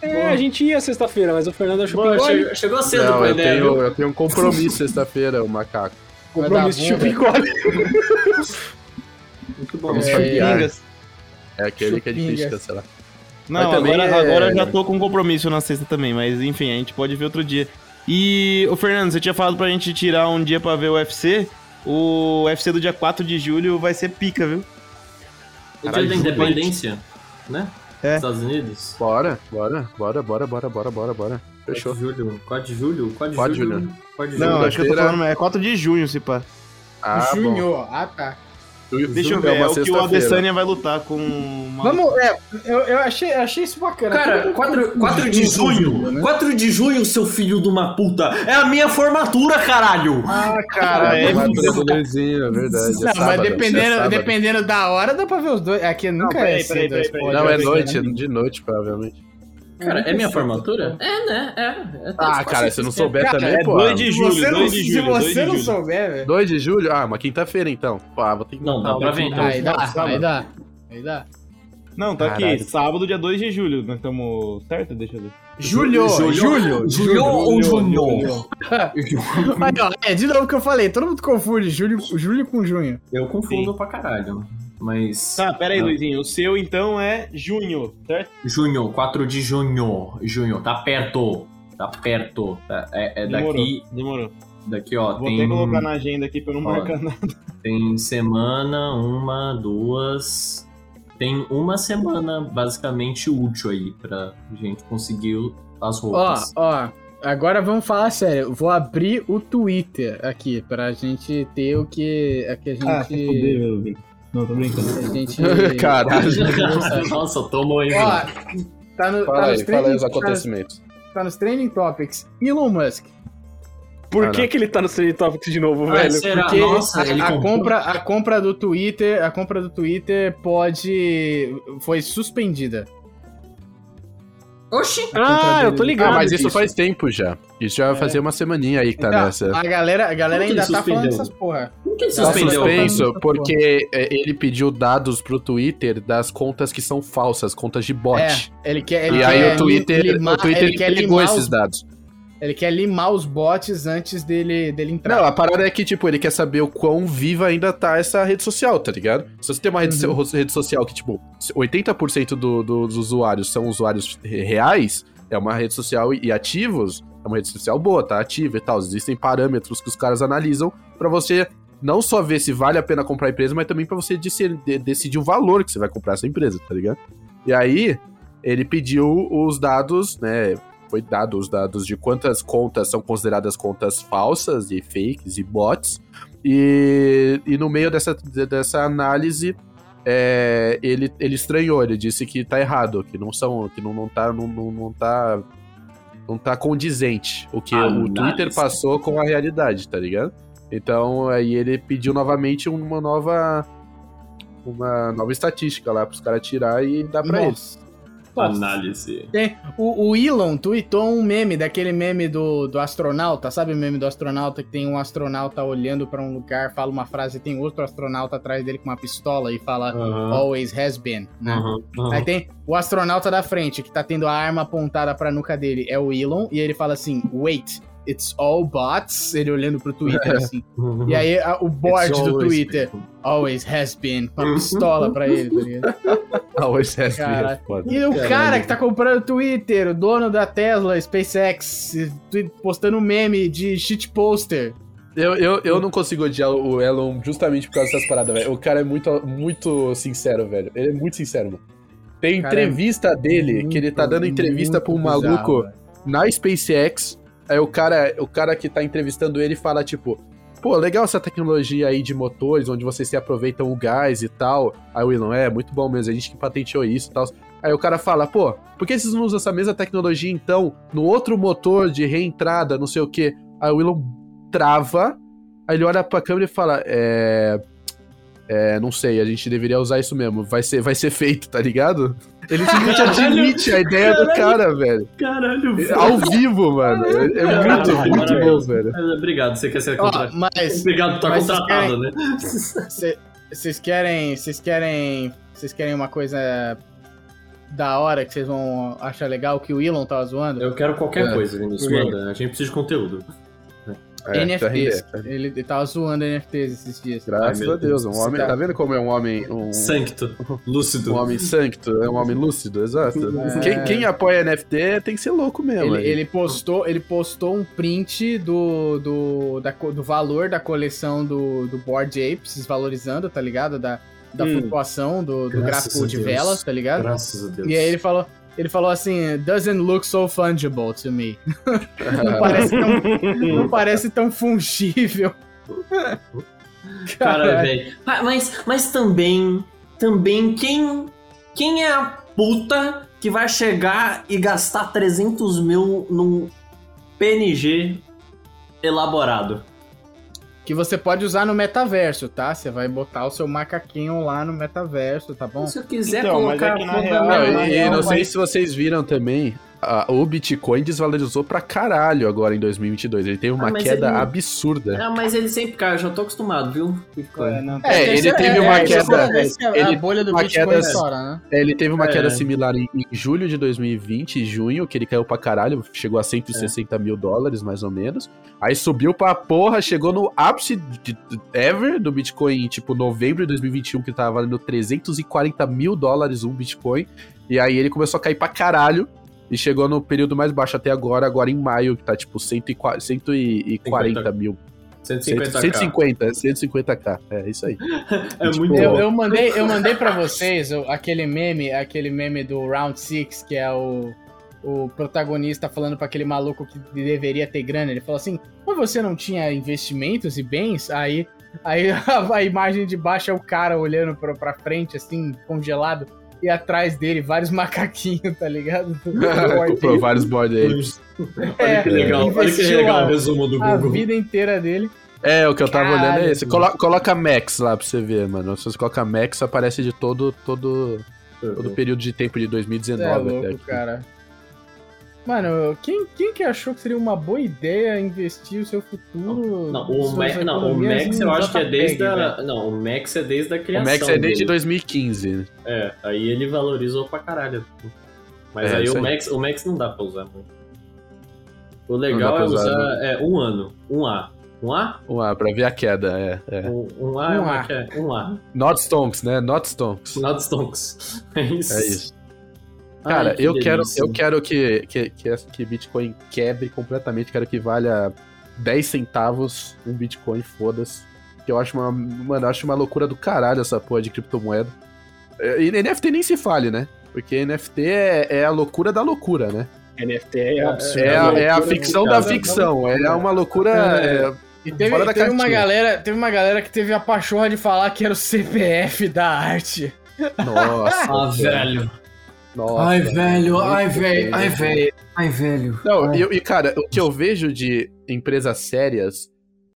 É, a gente ia sexta-feira, mas o Fernando achou Pô, que chegou, chegou cedo Não, com a eu ideia, tenho, eu tenho um compromisso sexta-feira, o macaco. compromisso de chupicole. Muito bom. Vamos É. É aquele que é difícil cancelar. Não, agora, é- agora eu já tô com compromisso na sexta também, mas enfim, a gente pode ver outro dia. E, ô Fernando, você tinha falado pra gente tirar um dia pra ver o UFC. O UFC do dia 4 de julho vai ser pica, viu? O dia da independência, né? É. Estados Unidos. Bora, bora, bora, bora, bora, bora, bora, bora. Fechou. 4 de julho. 4 de julho? 4 de 4 de julho. julho. 4 de Não, julho. acho que eu tô falando, é 4 de junho, se pá. Ah, bom. Junho, ah tá. Deixa eu É ver, é o que o. Adesanya vai lutar com uma... Vamos, é, eu, eu achei, achei isso bacana. Cara, Todo 4, mundo 4 de junho, né? 4 de junho, seu filho de uma puta, é a minha formatura, caralho! Ah, cara, é... Formatura do Luizinho, é verdade. é Não, mas sábado, é dependendo, dependendo da hora, dá pra ver os dois. Aqui nunca peraí, é peraí, peraí, esse peraí. Não, é ver, noite, né? de noite, provavelmente. Cara, é minha formatura? É, né? É. é Ah, cara, se não souber Cara, também, É pô. 2 de Se julho, você não, 2 de se julho, 2 você de não julho. souber, velho. 2 de julho? Ah, uma quinta-feira então. Pá, vou ter que Não, dá pra ver, então. Aí dá, sábado. aí dá. Aí dá. Não, tá aqui, sábado, dia 2 de julho. Nós estamos certo? Deixa eu ver. Julho, julho, Julho ou Julho, junho? <laughs> Aí, ó, é de novo que eu falei, todo mundo confunde julho, julho com junho. Eu confundo pra caralho. Mas. Tá, pera aí, Não. Luizinho. O seu, então, é junho, certo? Junho, 4 de junho. Junho, tá perto. Tá perto. Tá- é, é Demorou, daqui. demorou. Daqui, ó. Vou tem, até colocar na agenda aqui pra eu não Ó. marcar nada. tem semana, uma, duas. Tem uma semana basicamente útil aí pra gente conseguir as Ó, roupas. ó, agora vamos falar sério. Eu Vou abrir o Twitter aqui pra gente ter o que, a que a gente. Ah, se fuder, meu Vini. Não, tô brincando. a gente. <laughs> Caralho. <laughs> Nossa, tomou, hein, Ó, tá, no, Fala tá, aí, nos fala aí os tá, acontecimentos. tá nos trending topics. Elon Musk. Por que, que ele tá no Trending Topics de novo, Ah, velho? será? Porque Nossa, a, ele a compra, a compra do Twitter, a compra do Twitter pode foi suspendida. Oxi! Ah, eu tô ligado. Ah, mas isso faz tempo já. Isso já vai fazer uma semaninha aí que tá Então, nessa. a galera, a galera ainda tá falando suspendeu? essas porra. Por que ele Tá suspendeu? suspenso Essa porque é, ele pediu dados pro Twitter das contas que são falsas, contas de bot. É, ele quer, ele e quer aí o Twitter, limar, o Twitter ele quer pegou limar esses os, dados. Ele quer limar os bots antes dele, dele entrar. Não, a parada é que, tipo, ele quer saber o quão viva ainda tá essa rede social, tá ligado? Se você tem uma rede, so- rede social que, tipo, 80% do, do- dos usuários são usuários re- reais, é uma rede social e ativos, é uma rede social boa, tá ativa e tal. Existem parâmetros que os caras analisam pra você não só ver se vale a pena comprar a empresa, mas também pra você deci- de- decidir o valor que você vai comprar essa empresa, tá ligado? E aí, ele pediu os dados, né? Foi dado os dados de quantas contas são consideradas contas falsas e fakes e bots. E, e no meio dessa, de- dessa análise, é, ele, ele estranhou, ele disse que tá errado, que não são, que não, não tá. Não, não, não tá. Não tá condizente o que o. Twitter passou com a realidade, tá ligado? Então aí ele pediu novamente uma nova. Uma nova estatística lá pros caras tirar e dar pra eles. Análise. Tem- o, o Elon tweetou um meme, daquele meme do, do astronauta, sabe o meme do astronauta que tem um astronauta olhando pra um lugar, fala uma frase e tem outro astronauta atrás dele com uma pistola e fala Aham. always has been, né? Aham, aham. Aí tem o astronauta da frente, que tá tendo a arma apontada pra nuca dele, é o Elon, e ele fala assim, wait, it's all bots? Ele olhando pro Twitter, assim. E aí a- o board do always Twitter, always has been, uma pistola pra ele, tá ligado? Ah, o SS é Caralho. foda. E o cara que tá comprando o Twitter, o dono da Tesla, SpaceX, postando meme de shit poster. Eu, eu, eu não consigo odiar o Elon justamente por causa dessas paradas, velho. O cara é muito, muito sincero, velho. Ele é muito sincero, mano. Tem Cara, é entrevista dele, que ele tá dando entrevista pra um Muito maluco bizarro, na SpaceX. Aí o cara, o cara que tá entrevistando ele fala, tipo, pô, legal essa tecnologia aí de motores, onde vocês se aproveitam o gás e tal. Aí o Elon, é, muito bom mesmo, a gente que patenteou isso e tal. Aí o cara fala, pô, por que vocês não usam essa mesma tecnologia, então, no outro motor de reentrada, não sei o quê? Aí o Elon trava, aí ele olha pra câmera e fala, é... É, não sei, a gente deveria usar isso mesmo. Vai ser, vai ser feito, tá ligado? Ele simplesmente Caralho, admite a ideia do cara, velho. Caralho, velho. Ao vivo, mano. É, é muito, Caralho, muito bom, maravilhoso. velho. Obrigado, você quer ser contratado. mas Obrigado por estar mas vocês contratado, né? cê- vocês querem, vocês querem, vocês querem uma coisa da hora que vocês vão achar legal que o Elon tava zoando? Eu quero qualquer É. coisa, Vinícius. Manda. A gente precisa de conteúdo. É, NFTs. Ele, ele tava zoando NFTs esses dias. Graças a Deus, um homem. Tá. Tá vendo como é um homem. Um, Sancto. <laughs> Lúcido. um homem sancto, é um homem lúcido, exato. É. Quem, quem apoia NFT tem que ser louco mesmo. Ele, ele postou, ele postou um print do, do, da do valor da coleção do, do Board Apes, desvalorizando, tá ligado? Da, da Hum. flutuação do, do gráfico de velas, tá ligado? Graças a Deus. E aí ele falou, ele falou assim, doesn't look so fungible to me. <laughs> não, parece tão, não parece tão fungível. <laughs> Cara, velho. Ah, Mas, mas também, também, quem, quem é a puta que vai chegar e gastar 300 mil num PNG elaborado? Que você pode usar no metaverso, tá? Você vai botar o seu macaquinho lá no metaverso, tá bom? Se eu quiser Então, mas colocar é que na real- na Não, e, mão, não sei se vocês viram também, a- o Bitcoin desvalorizou pra caralho agora em 2022. Ele teve uma Ah, queda ele- absurda. Ah, mas ele sempre cai, eu já tô acostumado, viu? É, não, É, ele teve é, uma é, queda- que a, ele- bolha do Bitcoin queda- estoura, né? É, Ele teve uma É. queda similar em, em julho de 2020, em junho, que ele caiu pra caralho, chegou a 160 mil dólares, mais ou menos. Aí subiu pra porra, chegou no ápice de, de- ever do Bitcoin, em, tipo, novembro de 2021, que tava valendo 340 mil dólares um Bitcoin. E aí ele começou a cair pra caralho. E chegou no período mais baixo até agora, agora em maio, que tá tipo 140, 140 mil. 150k. 150, 150k. É isso aí. <laughs> É Tipo, muito Eu, eu mandei, eu mandei pra vocês aquele meme, aquele meme do Round Six que é o, o protagonista falando pra aquele maluco que deveria ter grana. Ele falou assim: Mas você não tinha investimentos e bens? Aí, aí a, <laughs> a imagem de baixo é o cara olhando pra frente, assim, congelado, e atrás dele vários <laughs> macaquinhos, tá ligado? <laughs> Comprou vários board apes. Olha que legal, olha que legal a- o resumo do A Google. vida inteira dele. É, o que eu tava olhando é esse. mano. Colo- coloca Max lá pra você ver, mano. Se você coloca Max, aparece de todo, todo, todo período de tempo de Você é 2019 até louco, aqui. cara. Mano, quem, quem que achou que seria uma boa ideia investir o seu futuro? Não, o, Ma- não, o Max eu acho que é desde a. velho? Não, o Max é desde a O criação. Max é desde dele. 2015. É, aí ele valorizou pra caralho. Mas É, aí o aí. Max, o Max não dá pra usar muito. O legal é usar, usar é, um ano. Um A. Um A? Um A, pra ver a queda, é. é. Um, um A é Um uma A. que é um A. Not Stonks, né? Not Stonks. Not Stonks. <laughs> É isso. É isso. Cara, Ai, que eu, quero, eu quero que, que, que, que Bitcoin quebre completamente. Quero que valha 10 centavos um Bitcoin, foda-se. Que eu acho uma. Mano, eu acho uma loucura do caralho essa porra de criptomoeda. É, E NFT nem se fale, né? Porque NFT é, é a loucura da loucura, né? NFT é absurdo. É, a, é a loucura ficção da ficção. É uma loucura. É. é, E teve, Fora da teve uma caixinha. galera, teve uma galera que teve a pachorra de falar que era o CPF da arte. Nossa. Ah, velho. Nossa. Ai, velho. Ai, velho. Ai, velho. Ai, velho. Não, e, e, cara, o que eu vejo de empresas sérias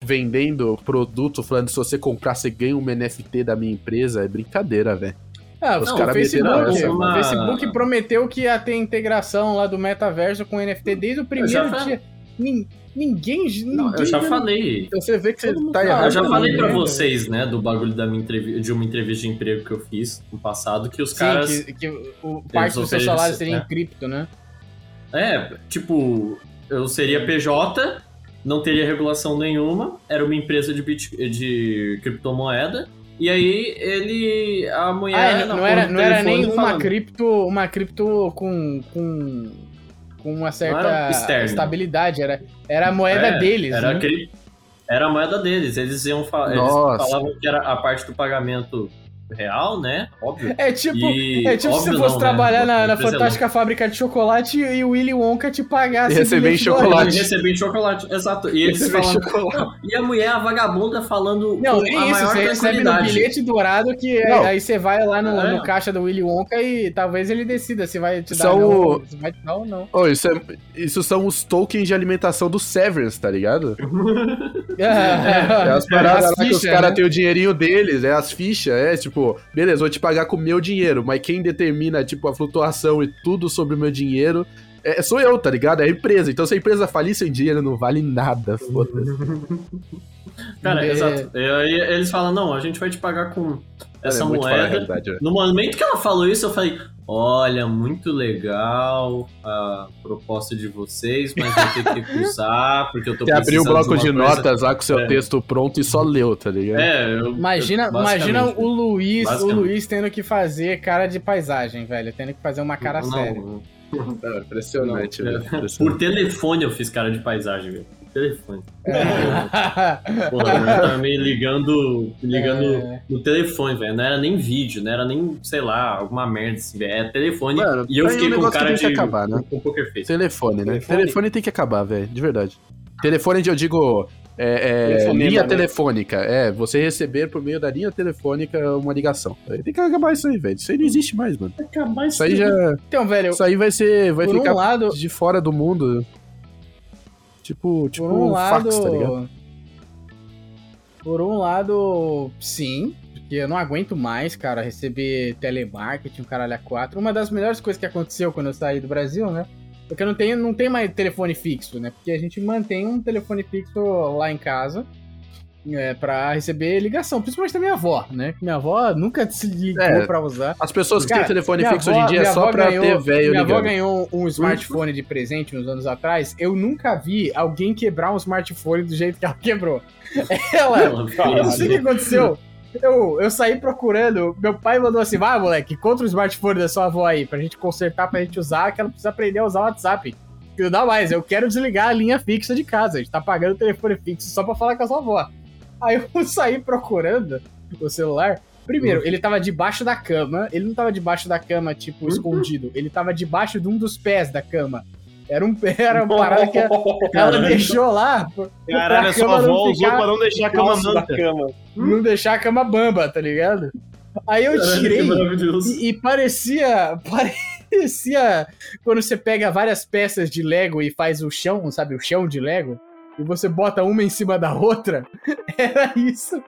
vendendo produto, falando se você comprar, você ganha um NFT da minha empresa, é brincadeira, velho. Ah, Os não, o Facebook, essa, o. Facebook prometeu que ia ter integração lá do metaverso com NFT desde o primeiro fa- dia. Nin- ninguém, Não, ninguém eu já já- falei. Então você vê que você tá errado. Eu já falei pra merda. vocês, né, do bagulho da minha entrevista, de uma entrevista de emprego que eu fiz no passado, que os Sim, caras. que, que o parte do seu salário seria é. em cripto, né? É, tipo, eu seria PJ, não teria regulação nenhuma, era uma empresa de, bit, de criptomoeda. E aí ele. A mulher. Ah, não, na não era, não era nem uma falando. cripto, uma cripto com, com, com uma certa era estabilidade, era, era a moeda É, deles, Era, né? cri- era a moeda deles. Eles iam fa- eles Nossa. falavam que era a parte do pagamento real, né? Óbvio. É tipo, E, é tipo se óbvio você fosse não, trabalhar né? na, na é Fantástica Fábrica de Chocolate e o Willy Wonka te pagasse E receber em chocolate. Orange. Recebi chocolate, exato. E eles Receber falam. chocolate. Não, e a mulher, a vagabunda, falando Não, a isso, maior você recebe no bilhete dourado que Não. aí você vai lá no, É. no caixa do Willy Wonka e talvez ele decida se vai te dar São não, o- se vai te dar ou não. Ô, isso, é- isso são os tokens de alimentação do Severance, tá ligado? <laughs> É as paradas As lá que os fichas, caras né? têm o dinheirinho deles, é as fichas, é tipo, beleza, vou te pagar com o meu dinheiro, mas quem determina, tipo, a flutuação e tudo sobre o meu dinheiro é, sou eu, tá ligado? É a empresa. Então se a empresa falir, seu dinheiro não vale nada, foda-se. <laughs> Cara, É. exato. E aí eles falam, não, a gente vai te pagar com essa é moeda. né? No momento que ela falou isso, eu falei, olha, muito legal a proposta de vocês, mas vou ter que recusar, <laughs> porque eu tô Você abriu o precisando bloco de, coisa- notas lá com seu É. texto pronto e só leu, tá ligado? É, eu, Imagina, eu- imagina o Luiz, o. Luiz tendo que fazer cara de paisagem, velho, tendo que fazer uma cara Não, séria. Não, impressionante, Não, velho. é. impressionante. Por telefone eu fiz cara de paisagem, velho. Por telefone. É. <laughs> Porra, mulher tava me ligando, me ligando É. no telefone, velho. Não era nem vídeo, não era nem, sei lá, alguma merda assim, velho. É telefone. Mano, e eu fiquei um com cara tem de. que acabar, né? Com poker face. Telefone, né? Telefone? Telefone tem que acabar, velho, de verdade. Telefone, eu digo, É, é, linha né? telefônica. É, você receber por meio da linha telefônica uma ligação. Tem que acabar isso aí, velho. Isso aí não existe mais, mano. Acabar Isso aí já. Então, velho, Isso aí vai ser. Vai ficar um lado, de fora do mundo. Tipo, tipo um lado, fax, tá ligado? por um lado, sim, porque eu não aguento mais, cara, receber telemarketing, um caralho a quatro. Uma das melhores coisas que aconteceu quando eu saí do Brasil, né? Porque eu não tenho, não tem mais telefone fixo, né? Porque a gente mantém um telefone fixo lá em casa. É, pra receber ligação, principalmente da minha avó, né? Minha avó nunca se ligou É, pra usar. As pessoas que Cara, têm telefone fixo avó- hoje em dia é só avó pra ganhou- ter velho Minha avó ligando. ganhou um smartphone de presente uns anos atrás. Eu nunca vi alguém quebrar um smartphone do jeito que ela quebrou. <laughs> Ela, não sei o que aconteceu. Eu, eu saí procurando. Meu pai mandou assim: vai, moleque, encontra o smartphone da sua avó aí pra gente consertar, pra gente usar, que ela precisa aprender a usar o WhatsApp. Não dá mais, eu quero desligar a linha fixa de casa. A gente tá pagando o telefone fixo só pra falar com a sua avó. Aí <laughs> eu saí procurando o celular. Primeiro, ele tava debaixo da cama. Ele não tava debaixo da cama, tipo, escondido. Ele tava debaixo de um dos pés da cama. Era, um, era uma parada que <laughs> ela, ela deixou lá. Caralho, a sua avó usou pra não deixar a cama manta. cama. não deixar a cama bamba, tá ligado? Aí eu Caralho, tirei e, e parecia. <laughs> Parecia quando você pega várias peças de Lego e faz o chão, sabe? O chão de Lego. E você bota uma em cima da outra. <laughs> Era isso.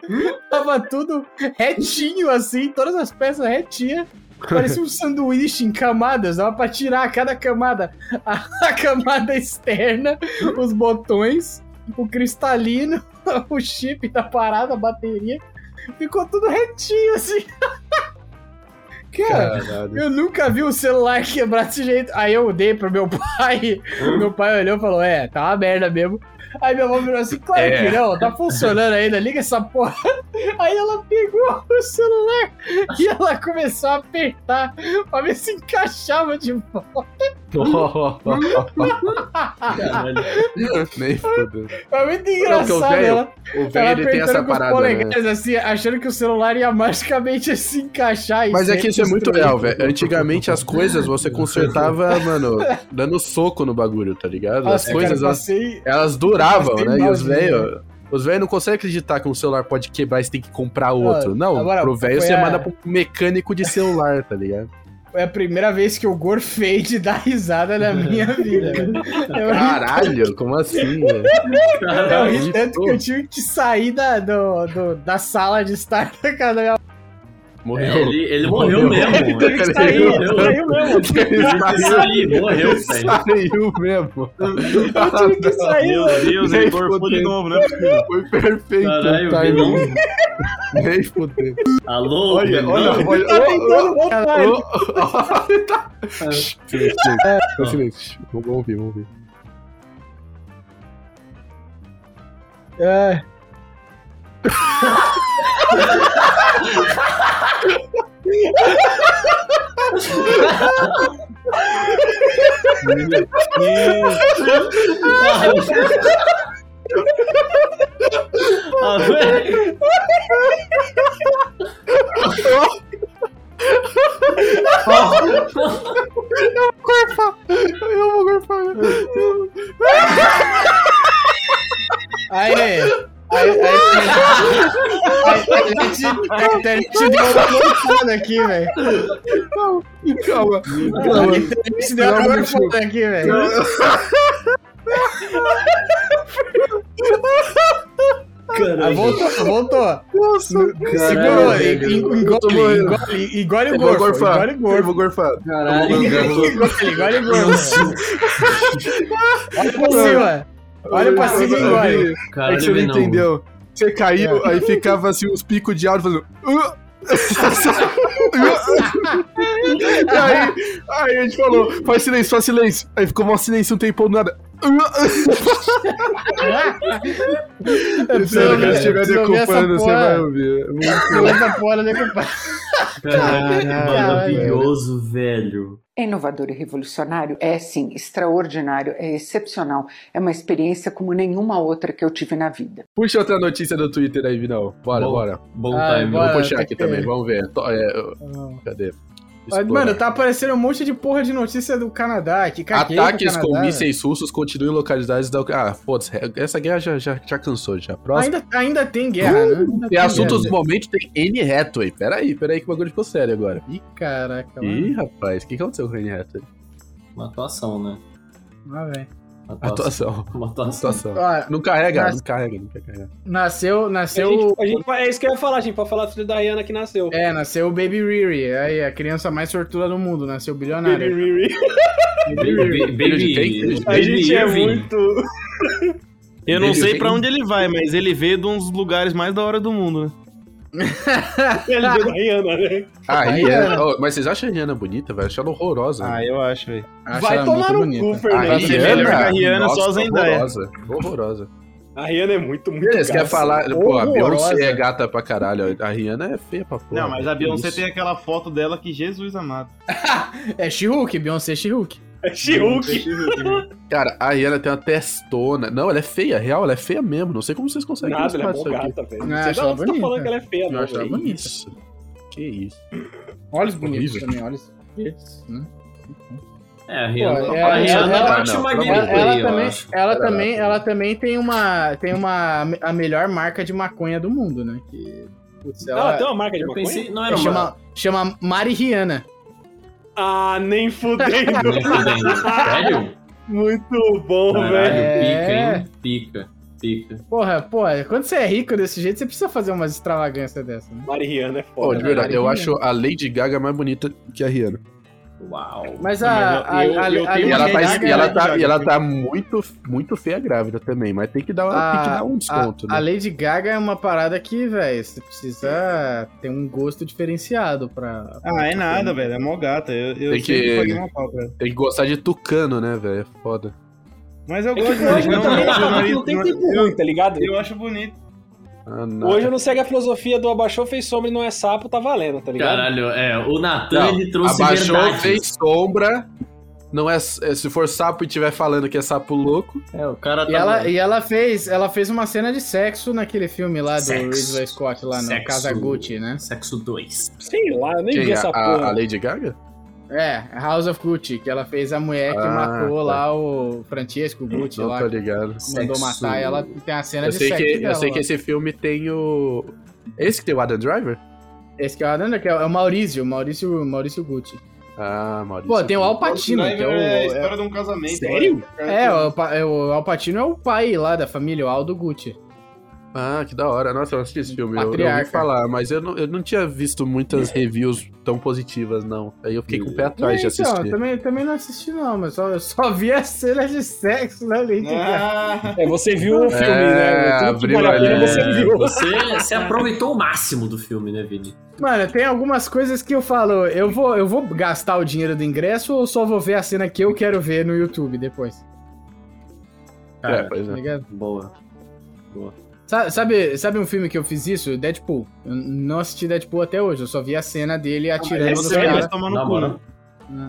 Tava tudo retinho assim, todas as peças retinhas. Parecia um sanduíche em camadas, dava pra tirar cada camada. A, camada externa, os botões, o cristalino, <laughs> o chip da parada, a bateria. Ficou tudo retinho assim. <laughs> Cara, Caralho. eu nunca vi o celular quebrar desse jeito. Aí eu dei pro meu <laughs> pai. meu pai olhou e falou: É, tá uma merda mesmo. Aí minha avó virou assim: Claro É. que não, tá funcionando ainda, liga essa porra. <laughs> Aí ela pegou o celular e ela começou a apertar pra ver se encaixava de volta. Nem fodeu. Foi muito Não, engraçado. porque o velho- ela, O velho ele tem essa parada, né? assim, achando que o celular ia magicamente se encaixar. Mas é que isso é muito real, velho. Antigamente as coisas você consertava, mano, dando soco no bagulho, tá ligado? As Nossa, coisas, cara, passei, elas duravam, né? E os velhos. Os velhos não conseguem acreditar que um celular pode quebrar e você tem que comprar outro. Não, agora, pro velho você a- manda pro mecânico de celular, tá ligado? Foi a primeira vez que eu gorfei de dar risada na minha <laughs> vida. Eu, Caralho, como assim, velho? eu ri tanto que eu tive que sair da, do, do- da sala de estar da casa da minha Morreu. É, ele, ele morreu mesmo. Ele teve que Ele sair, morreu. saiu mesmo. Ele saiu, morreu, velho. Saiu mesmo. Que sair, Meu. Deus, ele gorfou de novo, é possível. Foi perfeito Caralho, o timing. Vinão. Nem fudeu. Alô, Olha, olha, olha. Tá tentando voltar. Ô, ô, tá. <laughs> Silêncio, silêncio. silêncio. Vamos vamos ouvir, vamos ouvir. É. <laughs> Ah. Eu vou gorfar. Aí, aí, aí, <laughs> aí, a gente, a internet deu uma gorfada aqui, velho. Calma. A Calma. internet deu uma Calma, gorfada aqui, velho. Ah, Caralho. voltou, voltou. Nossa, Segurou, tô engole, engole, engole o gorfo, gorfar. engole o gorfo. vou gorfar. Caralho. Engole, engole o gorfo. Olha pra cima. Olha pra cima e engole. É que você não entendeu. Você caiu, aí ficava assim uns picos de áudio fazendo. "Uh". <laughs> aí, aí a gente falou, faz silêncio, faz silêncio. Aí ficou um silêncio um tempo do nada. Sério, quando estiver decupando, você vai ouvir. É muito- essa porra decupar. Caralho, Caralho. maravilhoso, velho. É inovador e revolucionário? É sim, extraordinário, é excepcional. É uma experiência como nenhuma outra que eu tive na vida. Puxa outra notícia do Twitter aí, Vinão. Bora, Bom. bora. Bom Ah, time. bora. Vou puxar aqui que- também, vamos ver. É, cadê? Explorar. Mano, tá aparecendo um monte de porra de notícia do Canadá. Que Ataques com Canadá, mísseis russos continuam em localidades da. Ah, foda-se, essa guerra já, já, já cansou já. Próximo. Ainda, ainda tem guerra, né? Ainda Tem assuntos do momento, tem Anne Hathaway. Peraí, peraí que o bagulho ficou sério agora. Ih, caraca, Ih, mano. rapaz, o que que aconteceu com a Anne Hathaway? Uma atuação, né? Ah, velho. Atuação. Uma atuação. Atuação. Ó, Não carrega, Mas- não carrega, não quer carregar. Nasceu, A nasceu... gente- a gente- é isso que eu ia falar, a gente pode falar do filho da Rihanna que nasceu. É, nasceu o Baby Riri. Aí, a criança mais sortuda do mundo. Nasceu bilionário. Baby Riri. Baby, Filho de quem? Filho de A Baby gente é muito. Eu não Ele sei pra onde ele vai, mas ele veio de uns lugares mais da hora do mundo, né? Ele veio da Rihanna, né? Ah, Aí, Rihanna. Oh, mas vocês acham a Rihanna bonita, velho? Achando horrorosa. Ah, eu acho, velho. Acho Vai ela tomar muito no bonita. cu, a Fernando. Melhor que a Rihanna, nossa, só a Zendaya. Horrorosa. Horrorosa. A Rihanna é muito, muito Beleza, quer falar. Pô, a. Beyoncé é gata pra caralho. A Rihanna é feia pra porra. Não, mas a Beyoncé isso? tem aquela foto dela que Jesus amado. <laughs> É She-Hulk, Beyoncé She-Hulk. É She-Hulk. Cara, a Rihanna tem uma testona. Não, ela é feia, real, ela é feia mesmo. Não sei como vocês conseguem Nada, ela é mó gata, velho. Não sei acho de ela onde você tá falando que ela é feia, Eu não, acho ela bonita. Isso. Que isso. Olhos bonitos Horrível. também, olhos verdes. né? É, a Rihanna, Pô, a ela- Rihanna ela- bate uma de Ela, ela também, ela também, ela também tem uma, tem uma a melhor marca de maconha do mundo, né? Que putz, Ela ela, tem uma marca de maconha? pensei, não era uma... chama, chama Mari Rihanna. Ah, nem fudendo. Nem fudendo. Sério? <laughs> muito bom, Caralho, velho. É. pica, hein? Pica, pica. Porra, porra, quando você é rico desse jeito, você precisa fazer umas extravagâncias dessa, né? Mari Rihanna é Pô, foda. de verdade, eu acho a Lady Gaga mais bonita que a Rihanna. Uau. Mas Não, a, mas a, eu- eu- a, eu a tenho E Lady ela, tá, e ela, tá, e ela tá muito, muito feia grávida também, mas tem que dar, a- tem que dar um desconto, a, a né? Lady Gaga é uma parada que, velho, você precisa ter um gosto diferenciado pra. Ah, é nada, velho. É mó gata. Eu, eu Tem que- paguei uma pau pra. Tem que gostar de tucano, né, velho? É foda. Mas eu É que gosto de hoje não, também não, não, não tem tempo ruim, tá ligado? Eu acho bonito. Ah. Hoje eu não segue a filosofia do abaixou, fez sombra e não é sapo, tá valendo, tá ligado? Caralho, é, o Natan, ele trouxe abaixou, verdades. fez sombra. Não é, é, se for sapo e estiver falando que é sapo louco. É, o cara tá... E ela, e ela fez, ela fez uma cena de sexo naquele filme lá do. Ridley Scott lá no Sexo. Casa Gucci, né? Sexo 2. Sei lá, eu nem vi Quem? A, essa a- porra. a Lady Gaga? É, House of Gucci, que ela fez a mulher que Ah, matou tá. lá o Francesco Gucci Não lá, tô ligado. mandou Sexo. matar ela tem a cena Eu de sei, sexo que, eu dela sei lá. que esse filme tem o. Esse que tem o Adam Driver? Esse que é o Adanda, que é o Maurício, Maurício, Maurício Gucci. Ah, Maurício. Pô, tem o Al Pacino, que é o... é a é- história de um casamento. Sério? É, o, é, o Al Pacino é o pai lá da família, o Aldo Gucci. Ah, que da hora. Nossa, eu assisti esse filme. Eu, eu ouvi falar, mas eu não, eu não tinha visto muitas reviews tão positivas, não. Aí eu fiquei com o pé atrás de É, então, assistir. também, também não assisti não, mas só, eu só vi as cenas de sexo né, na Lady Ah, É, você viu o filme, É, né? Abriu vale a pena ali. você É, viu. você, você aproveitou o máximo do filme, né, Vini? Mano, tem algumas coisas que eu falo, eu vou, eu vou gastar o dinheiro do ingresso ou só vou ver a cena que eu quero ver no YouTube depois? É, pois Tá é. ligado? Boa. Sa- Sabe, sabe um filme que eu fiz isso? Deadpool. Eu não assisti Deadpool até hoje, eu só vi a cena dele atirando aí nos você vai caras. tomar Na no cu, moral. né?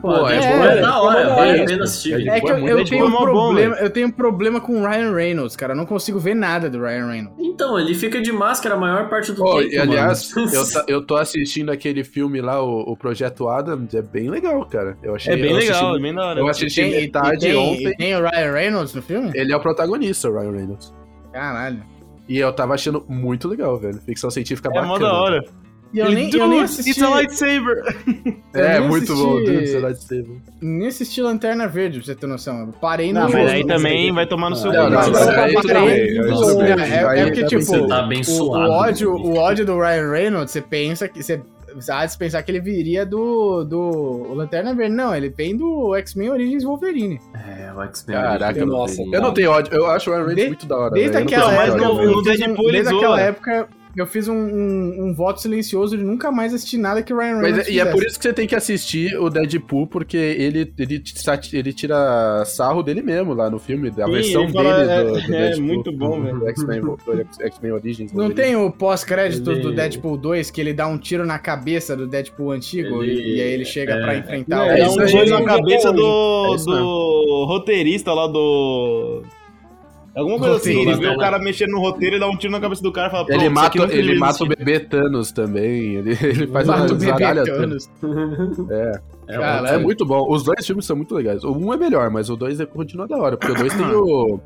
Pô, é, É, bom, é da hora, bom, vale é. a pena assistir. É que eu, eu tenho um é bom, problema, eu tenho um problema com o Ryan Reynolds, cara. Eu não consigo ver nada do Ryan Reynolds. Então, ele fica de máscara a maior parte do Pô, tempo, e aliás, mano. <laughs> eu, eu tô assistindo aquele filme lá, o, o Projeto Adams, é bem legal, cara. Eu achei, É bem eu assisti- legal, é bem da hora. Eu assisti Tem- metade e tem, ontem. e tem o Ryan Reynolds no filme? Ele é o protagonista, o Ryan Reynolds. Caralho. E eu tava achando muito legal, velho. Ficção científica É bacana. mó da hora. E eu Ele, nem, eu nem "Dude, assisti. It's a lightsaber. <laughs> É, nem muito assisti- bom. Dude, de ser, velho. Nem assisti Lanterna Verde, pra você ter noção. Eu parei no. Não, mas aí também vai tomar no seu Não, cu. não, tudo bem. É, é porque, tipo. Tá bem o, suado, o ódio, né? o ódio do Ryan Reynolds, você pensa que. Você há de pensar que ele viria do, do Lanterna Verde. Não, ele vem do X-Men Origins Wolverine. É, o X-Men. Caraca, nossa. Eu não tenho ódio. Eu acho o Reynolds De- muito da hora. Desde aquela época, desde aquela época, eu fiz um, um, um voto silencioso de nunca mais assistir nada que o Ryan Reynolds Mas é- e é por isso que você tem que assistir o Deadpool, porque ele, ele, ele tira sarro dele mesmo lá no filme, a Sim, versão fala- dele é- do, do é Deadpool. muito bom, velho. X-Men Origins. Não Wolverine. tem o pós-créditos Ele- do Deadpool 2 que ele dá um tiro na cabeça do Deadpool antigo Ele- e, e aí ele chega é. pra enfrentar Não, o. é dá um dois na cabeça é do, É do roteirista lá do. Alguma coisa assim, Roteiro, ele vê né? o cara mexendo no roteiro e dá um tiro na cabeça do cara e fala, Ele "Pronto, isso mata, ele mata o existir." bebê Thanos também. Ele, ele faz Mata uma o bebê zaralha Thanos. <laughs> É, É, é muito bom. Os dois filmes são muito legais. O um é melhor, mas o dois é- continua da hora. Porque o dois tem o.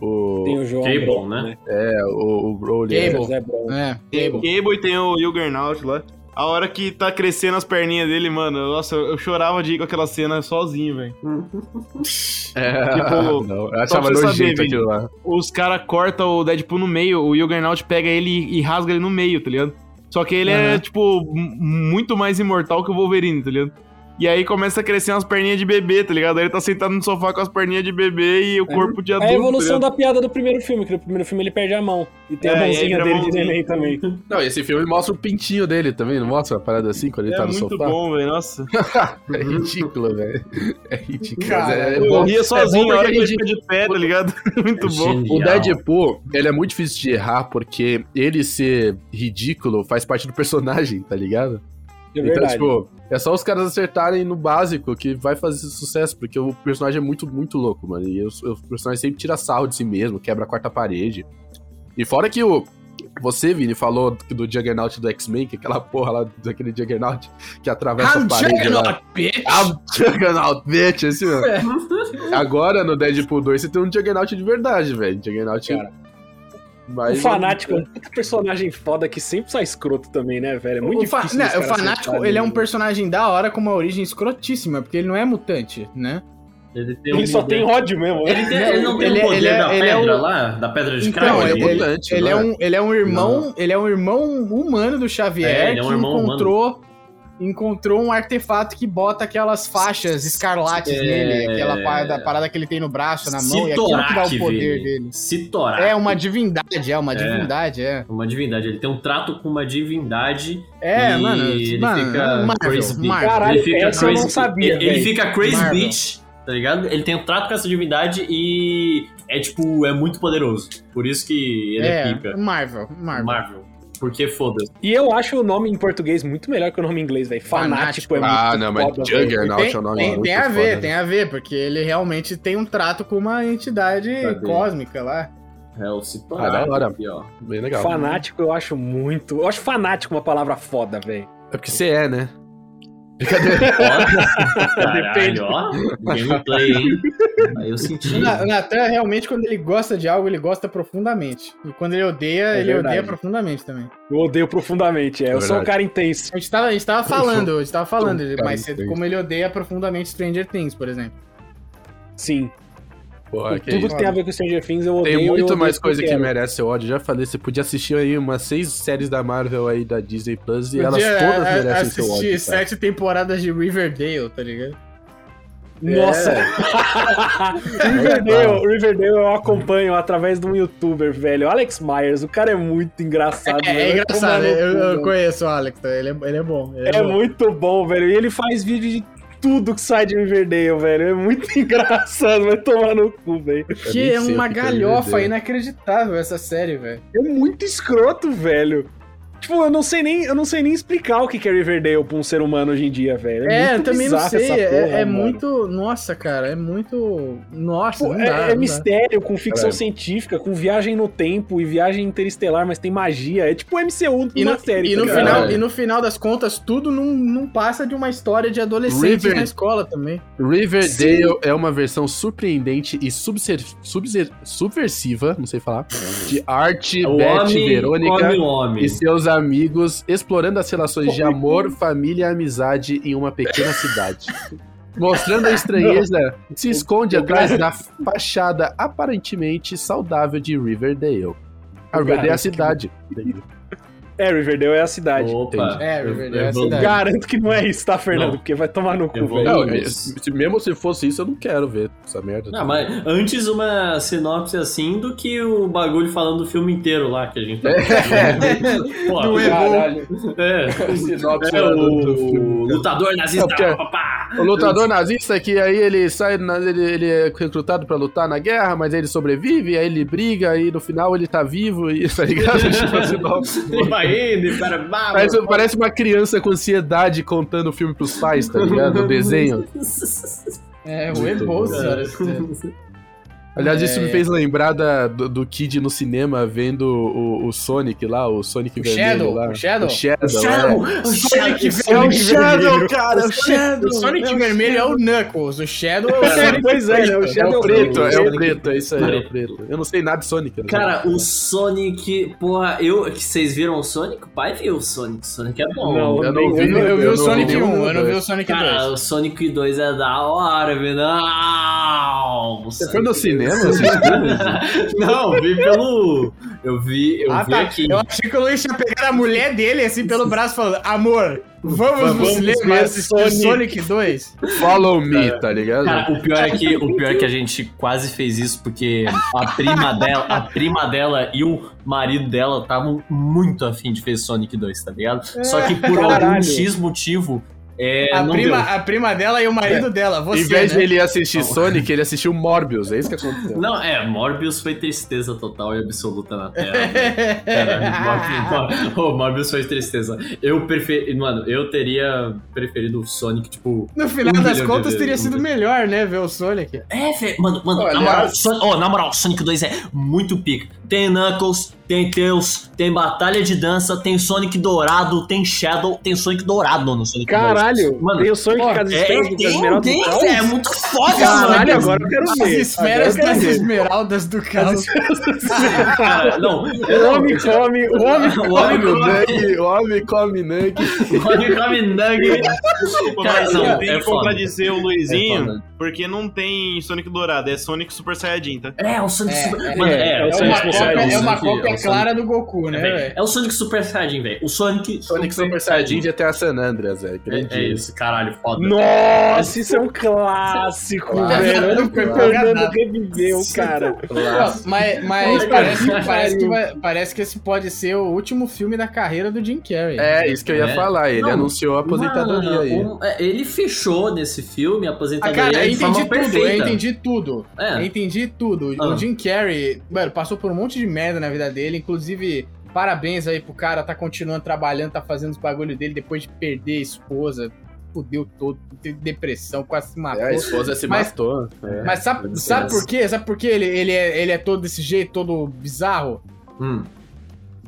O. Tem o João Cable, Bron, né? É, o, o Broly. é. Cable. É, Tem o Cable. Cable e tem o Juggernaut lá. A hora que tá crescendo as perninhas dele, mano, nossa, eu chorava de ir com aquela cena sozinho, velho. É, Tipo, <laughs> não, eu achava nojento saber, aquilo lá. Os caras cortam o Deadpool no meio, o Juggernaut pega ele e rasga ele no meio, tá ligado? Só que ele é, Aham. tipo, muito mais imortal que o Wolverine, tá ligado? E aí começa a crescer umas perninhas de bebê, tá ligado? Aí ele tá sentado no sofá com as perninhas de bebê e o corpo de É adulto. a evolução tá da piada do primeiro filme, que no primeiro filme ele perde a mão. E tem É, a mãozinha dele de mãozinha. neném também. <laughs> Não, esse filme mostra o pintinho dele também, não mostra uma parada assim quando ele É tá no muito sofá? bom, velho, nossa. <laughs> É ridículo, velho. É ridículo. Cara, é, é Eu bom. ria sozinho bom a hora que a ele gente- fica de pé, tá ligado? <laughs> muito bom. O Genial. Deadpool, ele é muito difícil de errar porque ele ser ridículo faz parte do personagem, tá ligado? É Então, verdade. tipo, é só os caras acertarem no básico que vai fazer sucesso, porque o personagem é muito, muito louco, mano. E o, o personagem sempre tira sarro de si mesmo, quebra a quarta parede. E fora que o. Você, Vini, falou do Juggernaut do X-Men, que é aquela porra lá daquele Juggernaut que atravessa a I'm parede. lá. Juggernaut, bitch! I'm Juggernaut, bitch, assim, mano. <laughs> Agora, no Deadpool 2, você tem um Juggernaut de verdade, velho. Juggernaut. Cara, O mais Fanático é um puta personagem foda que sempre sai escroto também, né, velho? É muito o, difícil. né, o Fanático, ele é um né? personagem da hora com uma origem escrotíssima, porque ele não é mutante, né? Ele, tem Ele um só poder- tem ódio mesmo. né? Ele, tem- ele não tem Ele o é- poder ele é- da ele é pedra o- lá? Da pedra de Então, cravo? ele é ele, ali? mutante, ele não é é? um, ele é um irmão, ele é um irmão humano do Xavier É, ele é um que irmão encontrou encontrou um artefato que bota aquelas faixas escarlates É. nele, aquela parada, parada que ele tem no braço, na mão, e aquilo que dá o poder Vini. dele. Citorak. É uma divindade, é uma É. divindade, é. Uma divindade. Ele tem um trato com uma divindade. É, e mano, ele mano, fica Marvel, crazy. Marvel. Caralho, ele fica essa eu crazy não sabia, Ele, ele velho. fica crazy Marvel. bitch, tá ligado? Ele tem um trato com essa divindade e é tipo, é muito poderoso. Por isso que ele é, É, pica. Marvel, Marvel. Marvel. Porque foda-se. E eu acho o nome em português muito melhor que o nome em inglês, velho. Fanático, é muito Ah, não, mas foda. Juggernaut Tem, é um nome tem- muito tem a foda, ver, né? tem a ver, porque ele realmente tem um trato com uma entidade Cadê? cósmica lá. É o Citorak. Ah, da hora. Aqui, ó. Bem legal. Fanático eu acho muito. Eu acho fanático uma palavra foda, velho. É porque você é, né? Brincadeira. Ó. <laughs> Gameplay, hein? Aí eu senti. O Na- o Natan, realmente, quando ele gosta de algo, ele gosta profundamente. E quando ele odeia, É ele verdade. odeia profundamente também. Eu odeio profundamente, é. Eu sou um cara intenso. A gente tava, a gente tava falando, a gente tava falando, um intenso. como ele odeia profundamente Stranger Things, por exemplo. Sim. Porra, que Tudo isso. que tem a ver com Stranger Things eu odeio. Tem muito odeio mais coisa que quero. merece seu ódio. Já falei, você podia assistir aí umas seis séries da Marvel aí da Disney Plus e elas Podia, todas a- merecem seu ódio. assistir cara. sete temporadas de Riverdale, tá ligado? Nossa! É. <laughs> Riverdale, Riverdale eu acompanho através de um youtuber, velho. Alex Myers, o cara é muito engraçado. É, é engraçado, eu, eu conheço o Alex, ele, é, ele é bom. ele É bom. muito bom, velho. E ele faz vídeo de tudo que sai de Riverdale, velho. É muito <laughs> engraçado, vai tomar no cu, velho. Que é uma que é galhofa Riverdale. inacreditável essa série, velho. É muito escroto, velho. Tipo, eu não sei nem, eu não sei nem explicar o que é Riverdale pra um ser humano hoje em dia, velho. É, eu muito também não sei. é porra, é mano. muito. Nossa, cara, é muito. Nossa, Pô, é, dá, é não dá. mistério, com ficção É. científica, com viagem no tempo e viagem interestelar, mas tem magia. É tipo o MCU de E uma no, série. e, tá no final, e no final das contas, tudo não, não passa de uma história de adolescentes River- na escola também. Riverdale é uma versão surpreendente e subser- subser- subversiva, não sei falar, de arte Beth homem Verônica come o homem. e seus amigos explorando as relações de amor, família e amizade em uma pequena cidade. Mostrando a estranheza, se esconde atrás da <laughs> fachada aparentemente saudável de Riverdale. A Riverdale é a cidade. É, Riverdale é a cidade. Opa. É, eu- Riverdale é a cidade. Garanto que não é isso, tá, Fernando? Não. Porque vai tomar no cu, velho. Não, é- se- mesmo se fosse isso, eu não quero ver essa merda. Não, mas antes uma sinopse assim do que o bagulho falando do filme inteiro lá que a gente tá Pô, Do Caralho. É, Sinopse é lá o, do- do filme. lutador nazista. É, porque- papá. O lutador nazista que aí ele sai, ele, ele é recrutado pra lutar na guerra, mas aí ele sobrevive, aí ele briga, aí no final ele tá vivo e <laughs> tá ligado? <laughs> Tipo assim. E e para Parece, parece uma criança com ansiedade contando o filme pros pais, tá ligado? O desenho. <laughs> É, o Muito Cara. Aliás, isso É. me fez lembrar da- do, do Kid no cinema vendo o, o Sonic lá, o Sonic O vermelho Shadow, lá. o Shadow? O Shadow, O Shadow! é. O Sonic É o Shadow, cara, <laughs> é o O Shadow. Sonic vermelho é o Knuckles, o Shadow é o Sonic Pois é, né? O É Shadow o preto, é o preto, é isso aí, é o preto. Eu não sei nada de Sonic. Cara, o Sonic, porra, eu. Vocês viram o Sonic? O pai viu o Sonic. O Sonic é bom. Não, eu não Eu, vi, vi- eu vi eu o não Sonic vi 1, nenhum eu não vi o. Sonic Cara, 2. o Sonic 2 é da hora, velho. Não! Você foi no cinema assistir? <laughs> Não, vi pelo. Eu vi, eu Ah, vi tá. aqui. Eu achei que o Luiz tinha pegado a mulher dele assim pelo braço falando: Amor, vamos, no Vamos cinema ver assistir Sonic." Sonic 2. Follow me, tá ligado? Cara, o pior é que o pior é que a gente quase fez isso porque a prima dela, a prima dela e o marido dela estavam muito afim de fazer Sonic 2, tá ligado? Só que por algum Caralho. X motivo é, a, não prima, deu. a prima dela e o marido dela, você, em vez né? de ele ir assistir Sonic, ele assistiu Morbius, é isso que aconteceu. Não, é, Morbius foi tristeza total e absoluta na Terra. <laughs> velho. Cara, Morbius, Mor- oh, Morbius foi tristeza. Eu preferi. Mano, eu teria preferido o Sonic, tipo. No final Um das contas, teria um sido melhor, né, ver o Sonic. É, velho, mano, mano, Olha, na moral, Son- oh, na moral, Sonic 2 é muito pica. Tem Knuckles, tem Tails, tem Batalha de Dança, tem Sonic Dourado, tem Shadow, tem Sonic Dourado no Sonic 2. Caralho, Mano, tem o Sonic com as É, esferas do tem, Esmeralda tem, do velho, é muito foda, Caralho, mano. agora eu quero As ver. esferas Agora eu das esmeraldas do caos. <laughs> Cara, não, O homem come, o homem o <laughs> homem O come, Nug, o homem come Nug. o homem come nugget. <laughs> Cara, não, eu tenho é que contradizer o Luizinho, É porque não tem Sonic Dourado, é Sonic Super Saiyajin, tá? É, o Sonic É, Super... é, Mano, é, é, é, é o É Sonic Super cópia, Saiyajin, é uma Sonic- cópia é o clara do Goku, né, Sonic- velho? É o Sonic Super Saiyajin, velho. O Sonic... Sonic Super Saiyajin de até a San Andreas, velho. É, é isso, caralho, foda. Nossa, isso é um clássico, velho. O. Fernando reviveu, cara. Mas, mas parece, que parece, que vai- parece que esse pode ser o último filme da carreira do Jim Carrey. É, isso que eu ia É. falar. Ele Não, anunciou a aposentadoria Mano, aí. um- é, ele fechou nesse filme a Ah, aposentadoria cara, eu entendi tudo, eu entendi tudo. É. Eu entendi tudo. Ah. O Jim Carrey, mano, passou por um monte de merda na vida dele, inclusive. Parabéns aí pro cara, tá continuando trabalhando, tá fazendo os bagulho dele depois de perder a esposa. Fudeu todo, teve depressão, quase se matou. É, a esposa se Mas- matou. é. Mas sabe, sabe por quê? Sabe por quê ele, ele, é, ele é todo desse jeito, todo bizarro? Hum.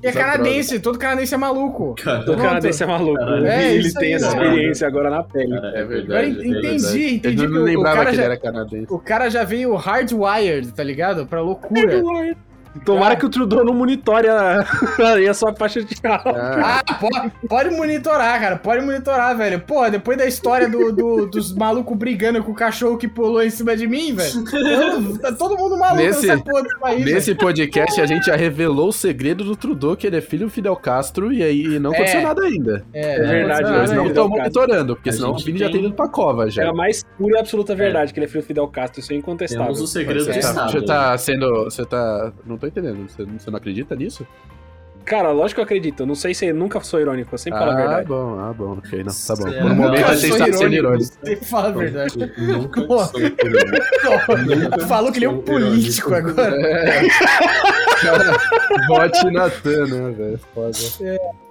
E é canadense, todo canadense é maluco. Cara, O Pronto. canadense é maluco. Caralho. É, ele tem aí, essa cara. experiência agora na pele. cara, É Agora verdade. en- é verdade. entendi, entendi Eu que não lembrava o cara que ele já, era canadense. o cara já veio hardwired, tá ligado? Pra loucura. Tomara que o Trudeau não monitore a, <laughs> a sua faixa de áudio. Ah, Ah, pode, pode monitorar, cara. Pode monitorar, velho. Pô, depois da história do, do- dos malucos brigando com o cachorro que pulou em cima de mim, velho. eu- Tá todo mundo maluco Nesse- nessa porra desse país. velho. Nesse podcast a gente já revelou o segredo do Trudeau, que ele é filho do Fidel Castro, e aí não aconteceu É. nada ainda. É, É verdade, não, Eles não, estão monitorando, porque A senão o Vini já tem- tem ido pra cova já. É a mais pura e absoluta verdade que ele é filho do Fidel Castro, isso é incontestável. Temos o segredo Você do tá, Estado. você tá sendo. Você tá. Não tô entendendo. Você, você não acredita nisso? Cara, lógico que eu acredito. Eu não sei se eu nunca sou irônico, eu sempre falo a ah, verdade. bom, ah, bom, ok, não, tá bom. Por um é- momento a gente tá sendo irônico. irônico. Você fala a verdade. Nunca irônico. <laughs> Falou que ele é um político agora. É. Cara, Vote Natan, né, velho? Foda.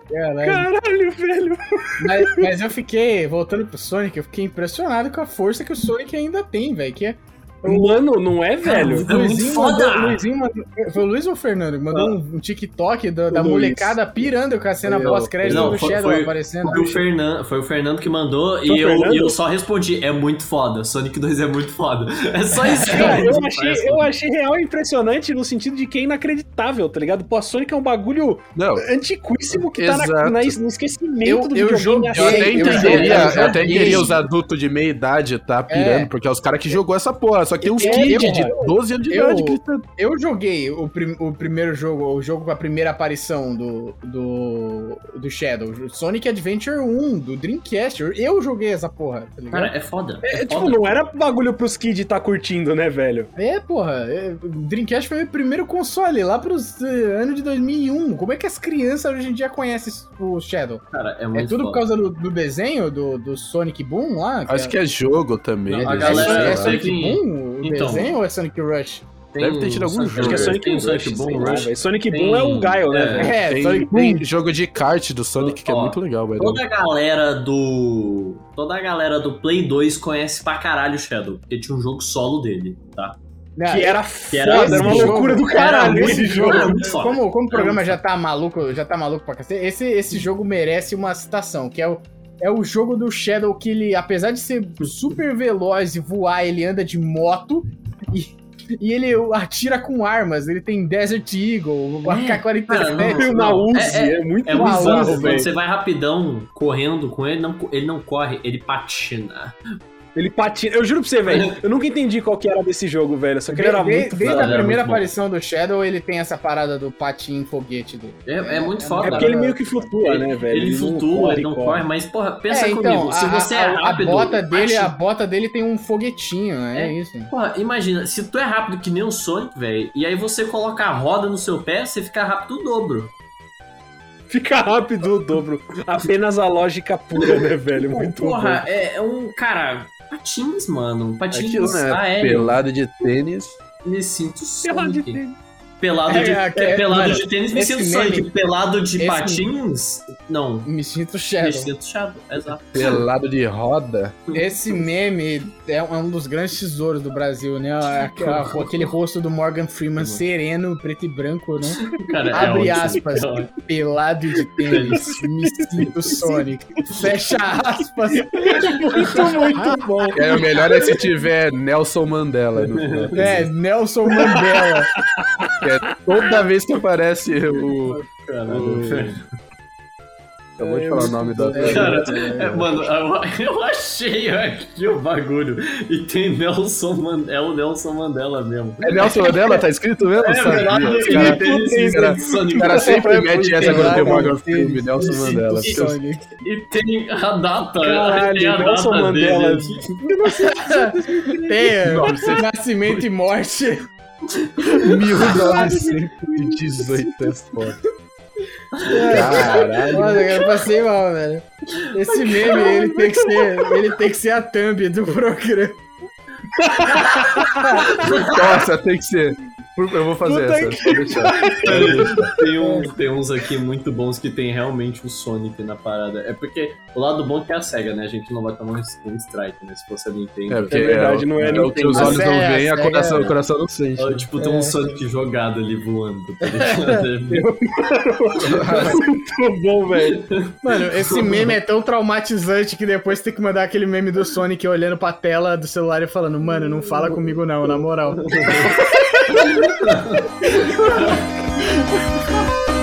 Caralho. Caralho, velho. Mas, mas eu fiquei, voltando pro Sonic, eu fiquei impressionado com a força que o Sonic ainda tem, velho. Que é Mano, não é, velho? É muito Luizinho foda. mandou, Luizinho mandou, foi o Luiz ou o Fernando? que Mandou um, um TikTok da, da molecada pirando com a cena pós-crédito Não, do foi- Shadow foi- aparecendo. Foi o, Fernan, foi o Fernando que mandou Foi e eu, Fernando? e eu só respondi, é muito foda. Sonic 2 é muito foda. <laughs> É só isso, Cara, eu achei, eu achei real impressionante no sentido de que é inacreditável, tá ligado? Pô, a Sonic é um bagulho Não, antiquíssimo que tá na, Exato. na- no esquecimento Eu- do eu videogame. eu até eu entenderia, eu eu até entenderia os adultos de meia idade tá pirando, É. porque é os caras que jogou essa porra. Só que tem uns É, kids porra. de 12 anos de Eu- idade. Eu joguei o, prim- o primeiro jogo, o jogo com a primeira aparição do, do, do Shadow, o Sonic Adventure 1, do Dreamcast. Eu- joguei essa porra, tá ligado? Cara, é foda. É, É, tipo, foda. não era bagulho pros kids tá curtindo, né, velho? É, porra. é, o Dreamcast foi meu primeiro console, lá pros eh, anos de 2001. Como é que as crianças hoje em dia conhecem o Shadow? Cara, é É muito tudo por foda. causa do, do desenho do, do Sonic Boom lá? Acho que é jogo também. Não, a eles- É, galera- é lá. Sonic Boom o Então. desenho ou é Sonic Rush? Tem Deve ter tido algum Sonic- jogo. Acho que é Rush, Sonic tem Rush. Sonic Boom lá, Rush. velho. Sonic Tem- Boom é o Gaio, né, é. velho? É, Tem, Sonic tem Boom. jogo de kart do Sonic que é Ó, muito legal, velho. Toda a galera do. Toda a galera do Play 2 conhece pra caralho o Shadow, porque tinha um jogo solo dele, tá? Que era Que era foda, era uma esse loucura jogo, do caralho esse jogo. Como, como o programa já tá maluco, já tá maluco pra cacete, esse, esse jogo merece uma citação, que é o, é o jogo do Shadow que ele, apesar de ser super veloz e voar, ele anda de moto e, e ele atira com armas. Ele tem Desert Eagle, É, AK-47. cara, não, Uma Uzi, é- é, muito É muito Maluco, fácil, velho. quando você vai rapidão, correndo com ele, não, ele não corre, ele patina. Ele patina. Eu juro pra você, velho. Eu nunca entendi qual que era desse jogo, velho. Só que ele era muito desde foda, a primeira aparição do Shadow, ele tem essa parada do patinho foguete dele. É, é muito foda. É porque ele meio que flutua, né, velho? Ele não flutua, ele não corre. corre, mas, porra, pensa É, comigo. então, se a, você a, é a rápido. bota dele, patina- a bota dele tem um foguetinho, é, É. isso. Porra, imagina, se tu é rápido que nem o Sonic, velho, e aí você coloca a roda no seu pé, você fica rápido o dobro. Fica rápido o dobro. Apenas a lógica pura, né, velho? Muito Porra, bom. é, é um. Cara, patins, mano. Patins Aquilo, né? aéreo. Pelado de tênis. Me sinto Pelado de tênis. Pelado É, de, é, é, é, pelado mano, de tênis, me sinto meme- Sonic. Pelado de patins, não. Me sinto Me Shadow. sinto Shadow, exato. Pelado de roda. Esse meme é um é um dos grandes tesouros do Brasil, né? Aquela- Aquele rosto do Morgan Freeman sereno, preto e branco, né? Cara, é Abre aspas, É ótimo. pelado de tênis, me sinto Sonic. Fecha aspas. Muito, muito bom. É, o melhor é se tiver Nelson Mandela no final. É, Nelson Mandela. <laughs> É toda vez que aparece o. Caralho, velho. Eu vou te falar o nome da. Cara, é, mano, eu, achei aqui o bagulho. E tem Nelson Mandela. É o Nelson Mandela mesmo. É Nelson Mandela? Tá escrito mesmo? É verdade, cara- cara-. O cara sempre mete essa quando tem o Morgan tênis, Nelson Mandela. E tem a data. Caralho, tem a Nelson data Mandela. dele. Tem é, nascimento e morte. 1918 é foda. Caralho. Olha, eu passei mal, velho. Esse meme, ele tem que ser, ele tem que ser a thumb do programa. Nossa, tem que ser. Eu vou fazer Puta essa. Deixar. <laughs> Tem, um- <laughs> tem uns aqui muito bons que tem realmente o Sonic na parada. É porque o lado bom é que é a SEGA, né? A gente não vai tomar um um strike, né? Se fosse a Nintendo. É, porque É verdade, não é é o que os olhos não A veem, coração, o coração não sente. Ó, Tipo, tem um Sonic jogado ali voando, tá? <laughs> Muito bom, velho. Mano, esse meme é tão traumatizante que depois tem que mandar aquele meme do Sonic olhando pra tela do celular e falando, mano, não fala comigo não, na moral. Eu <laughs> tô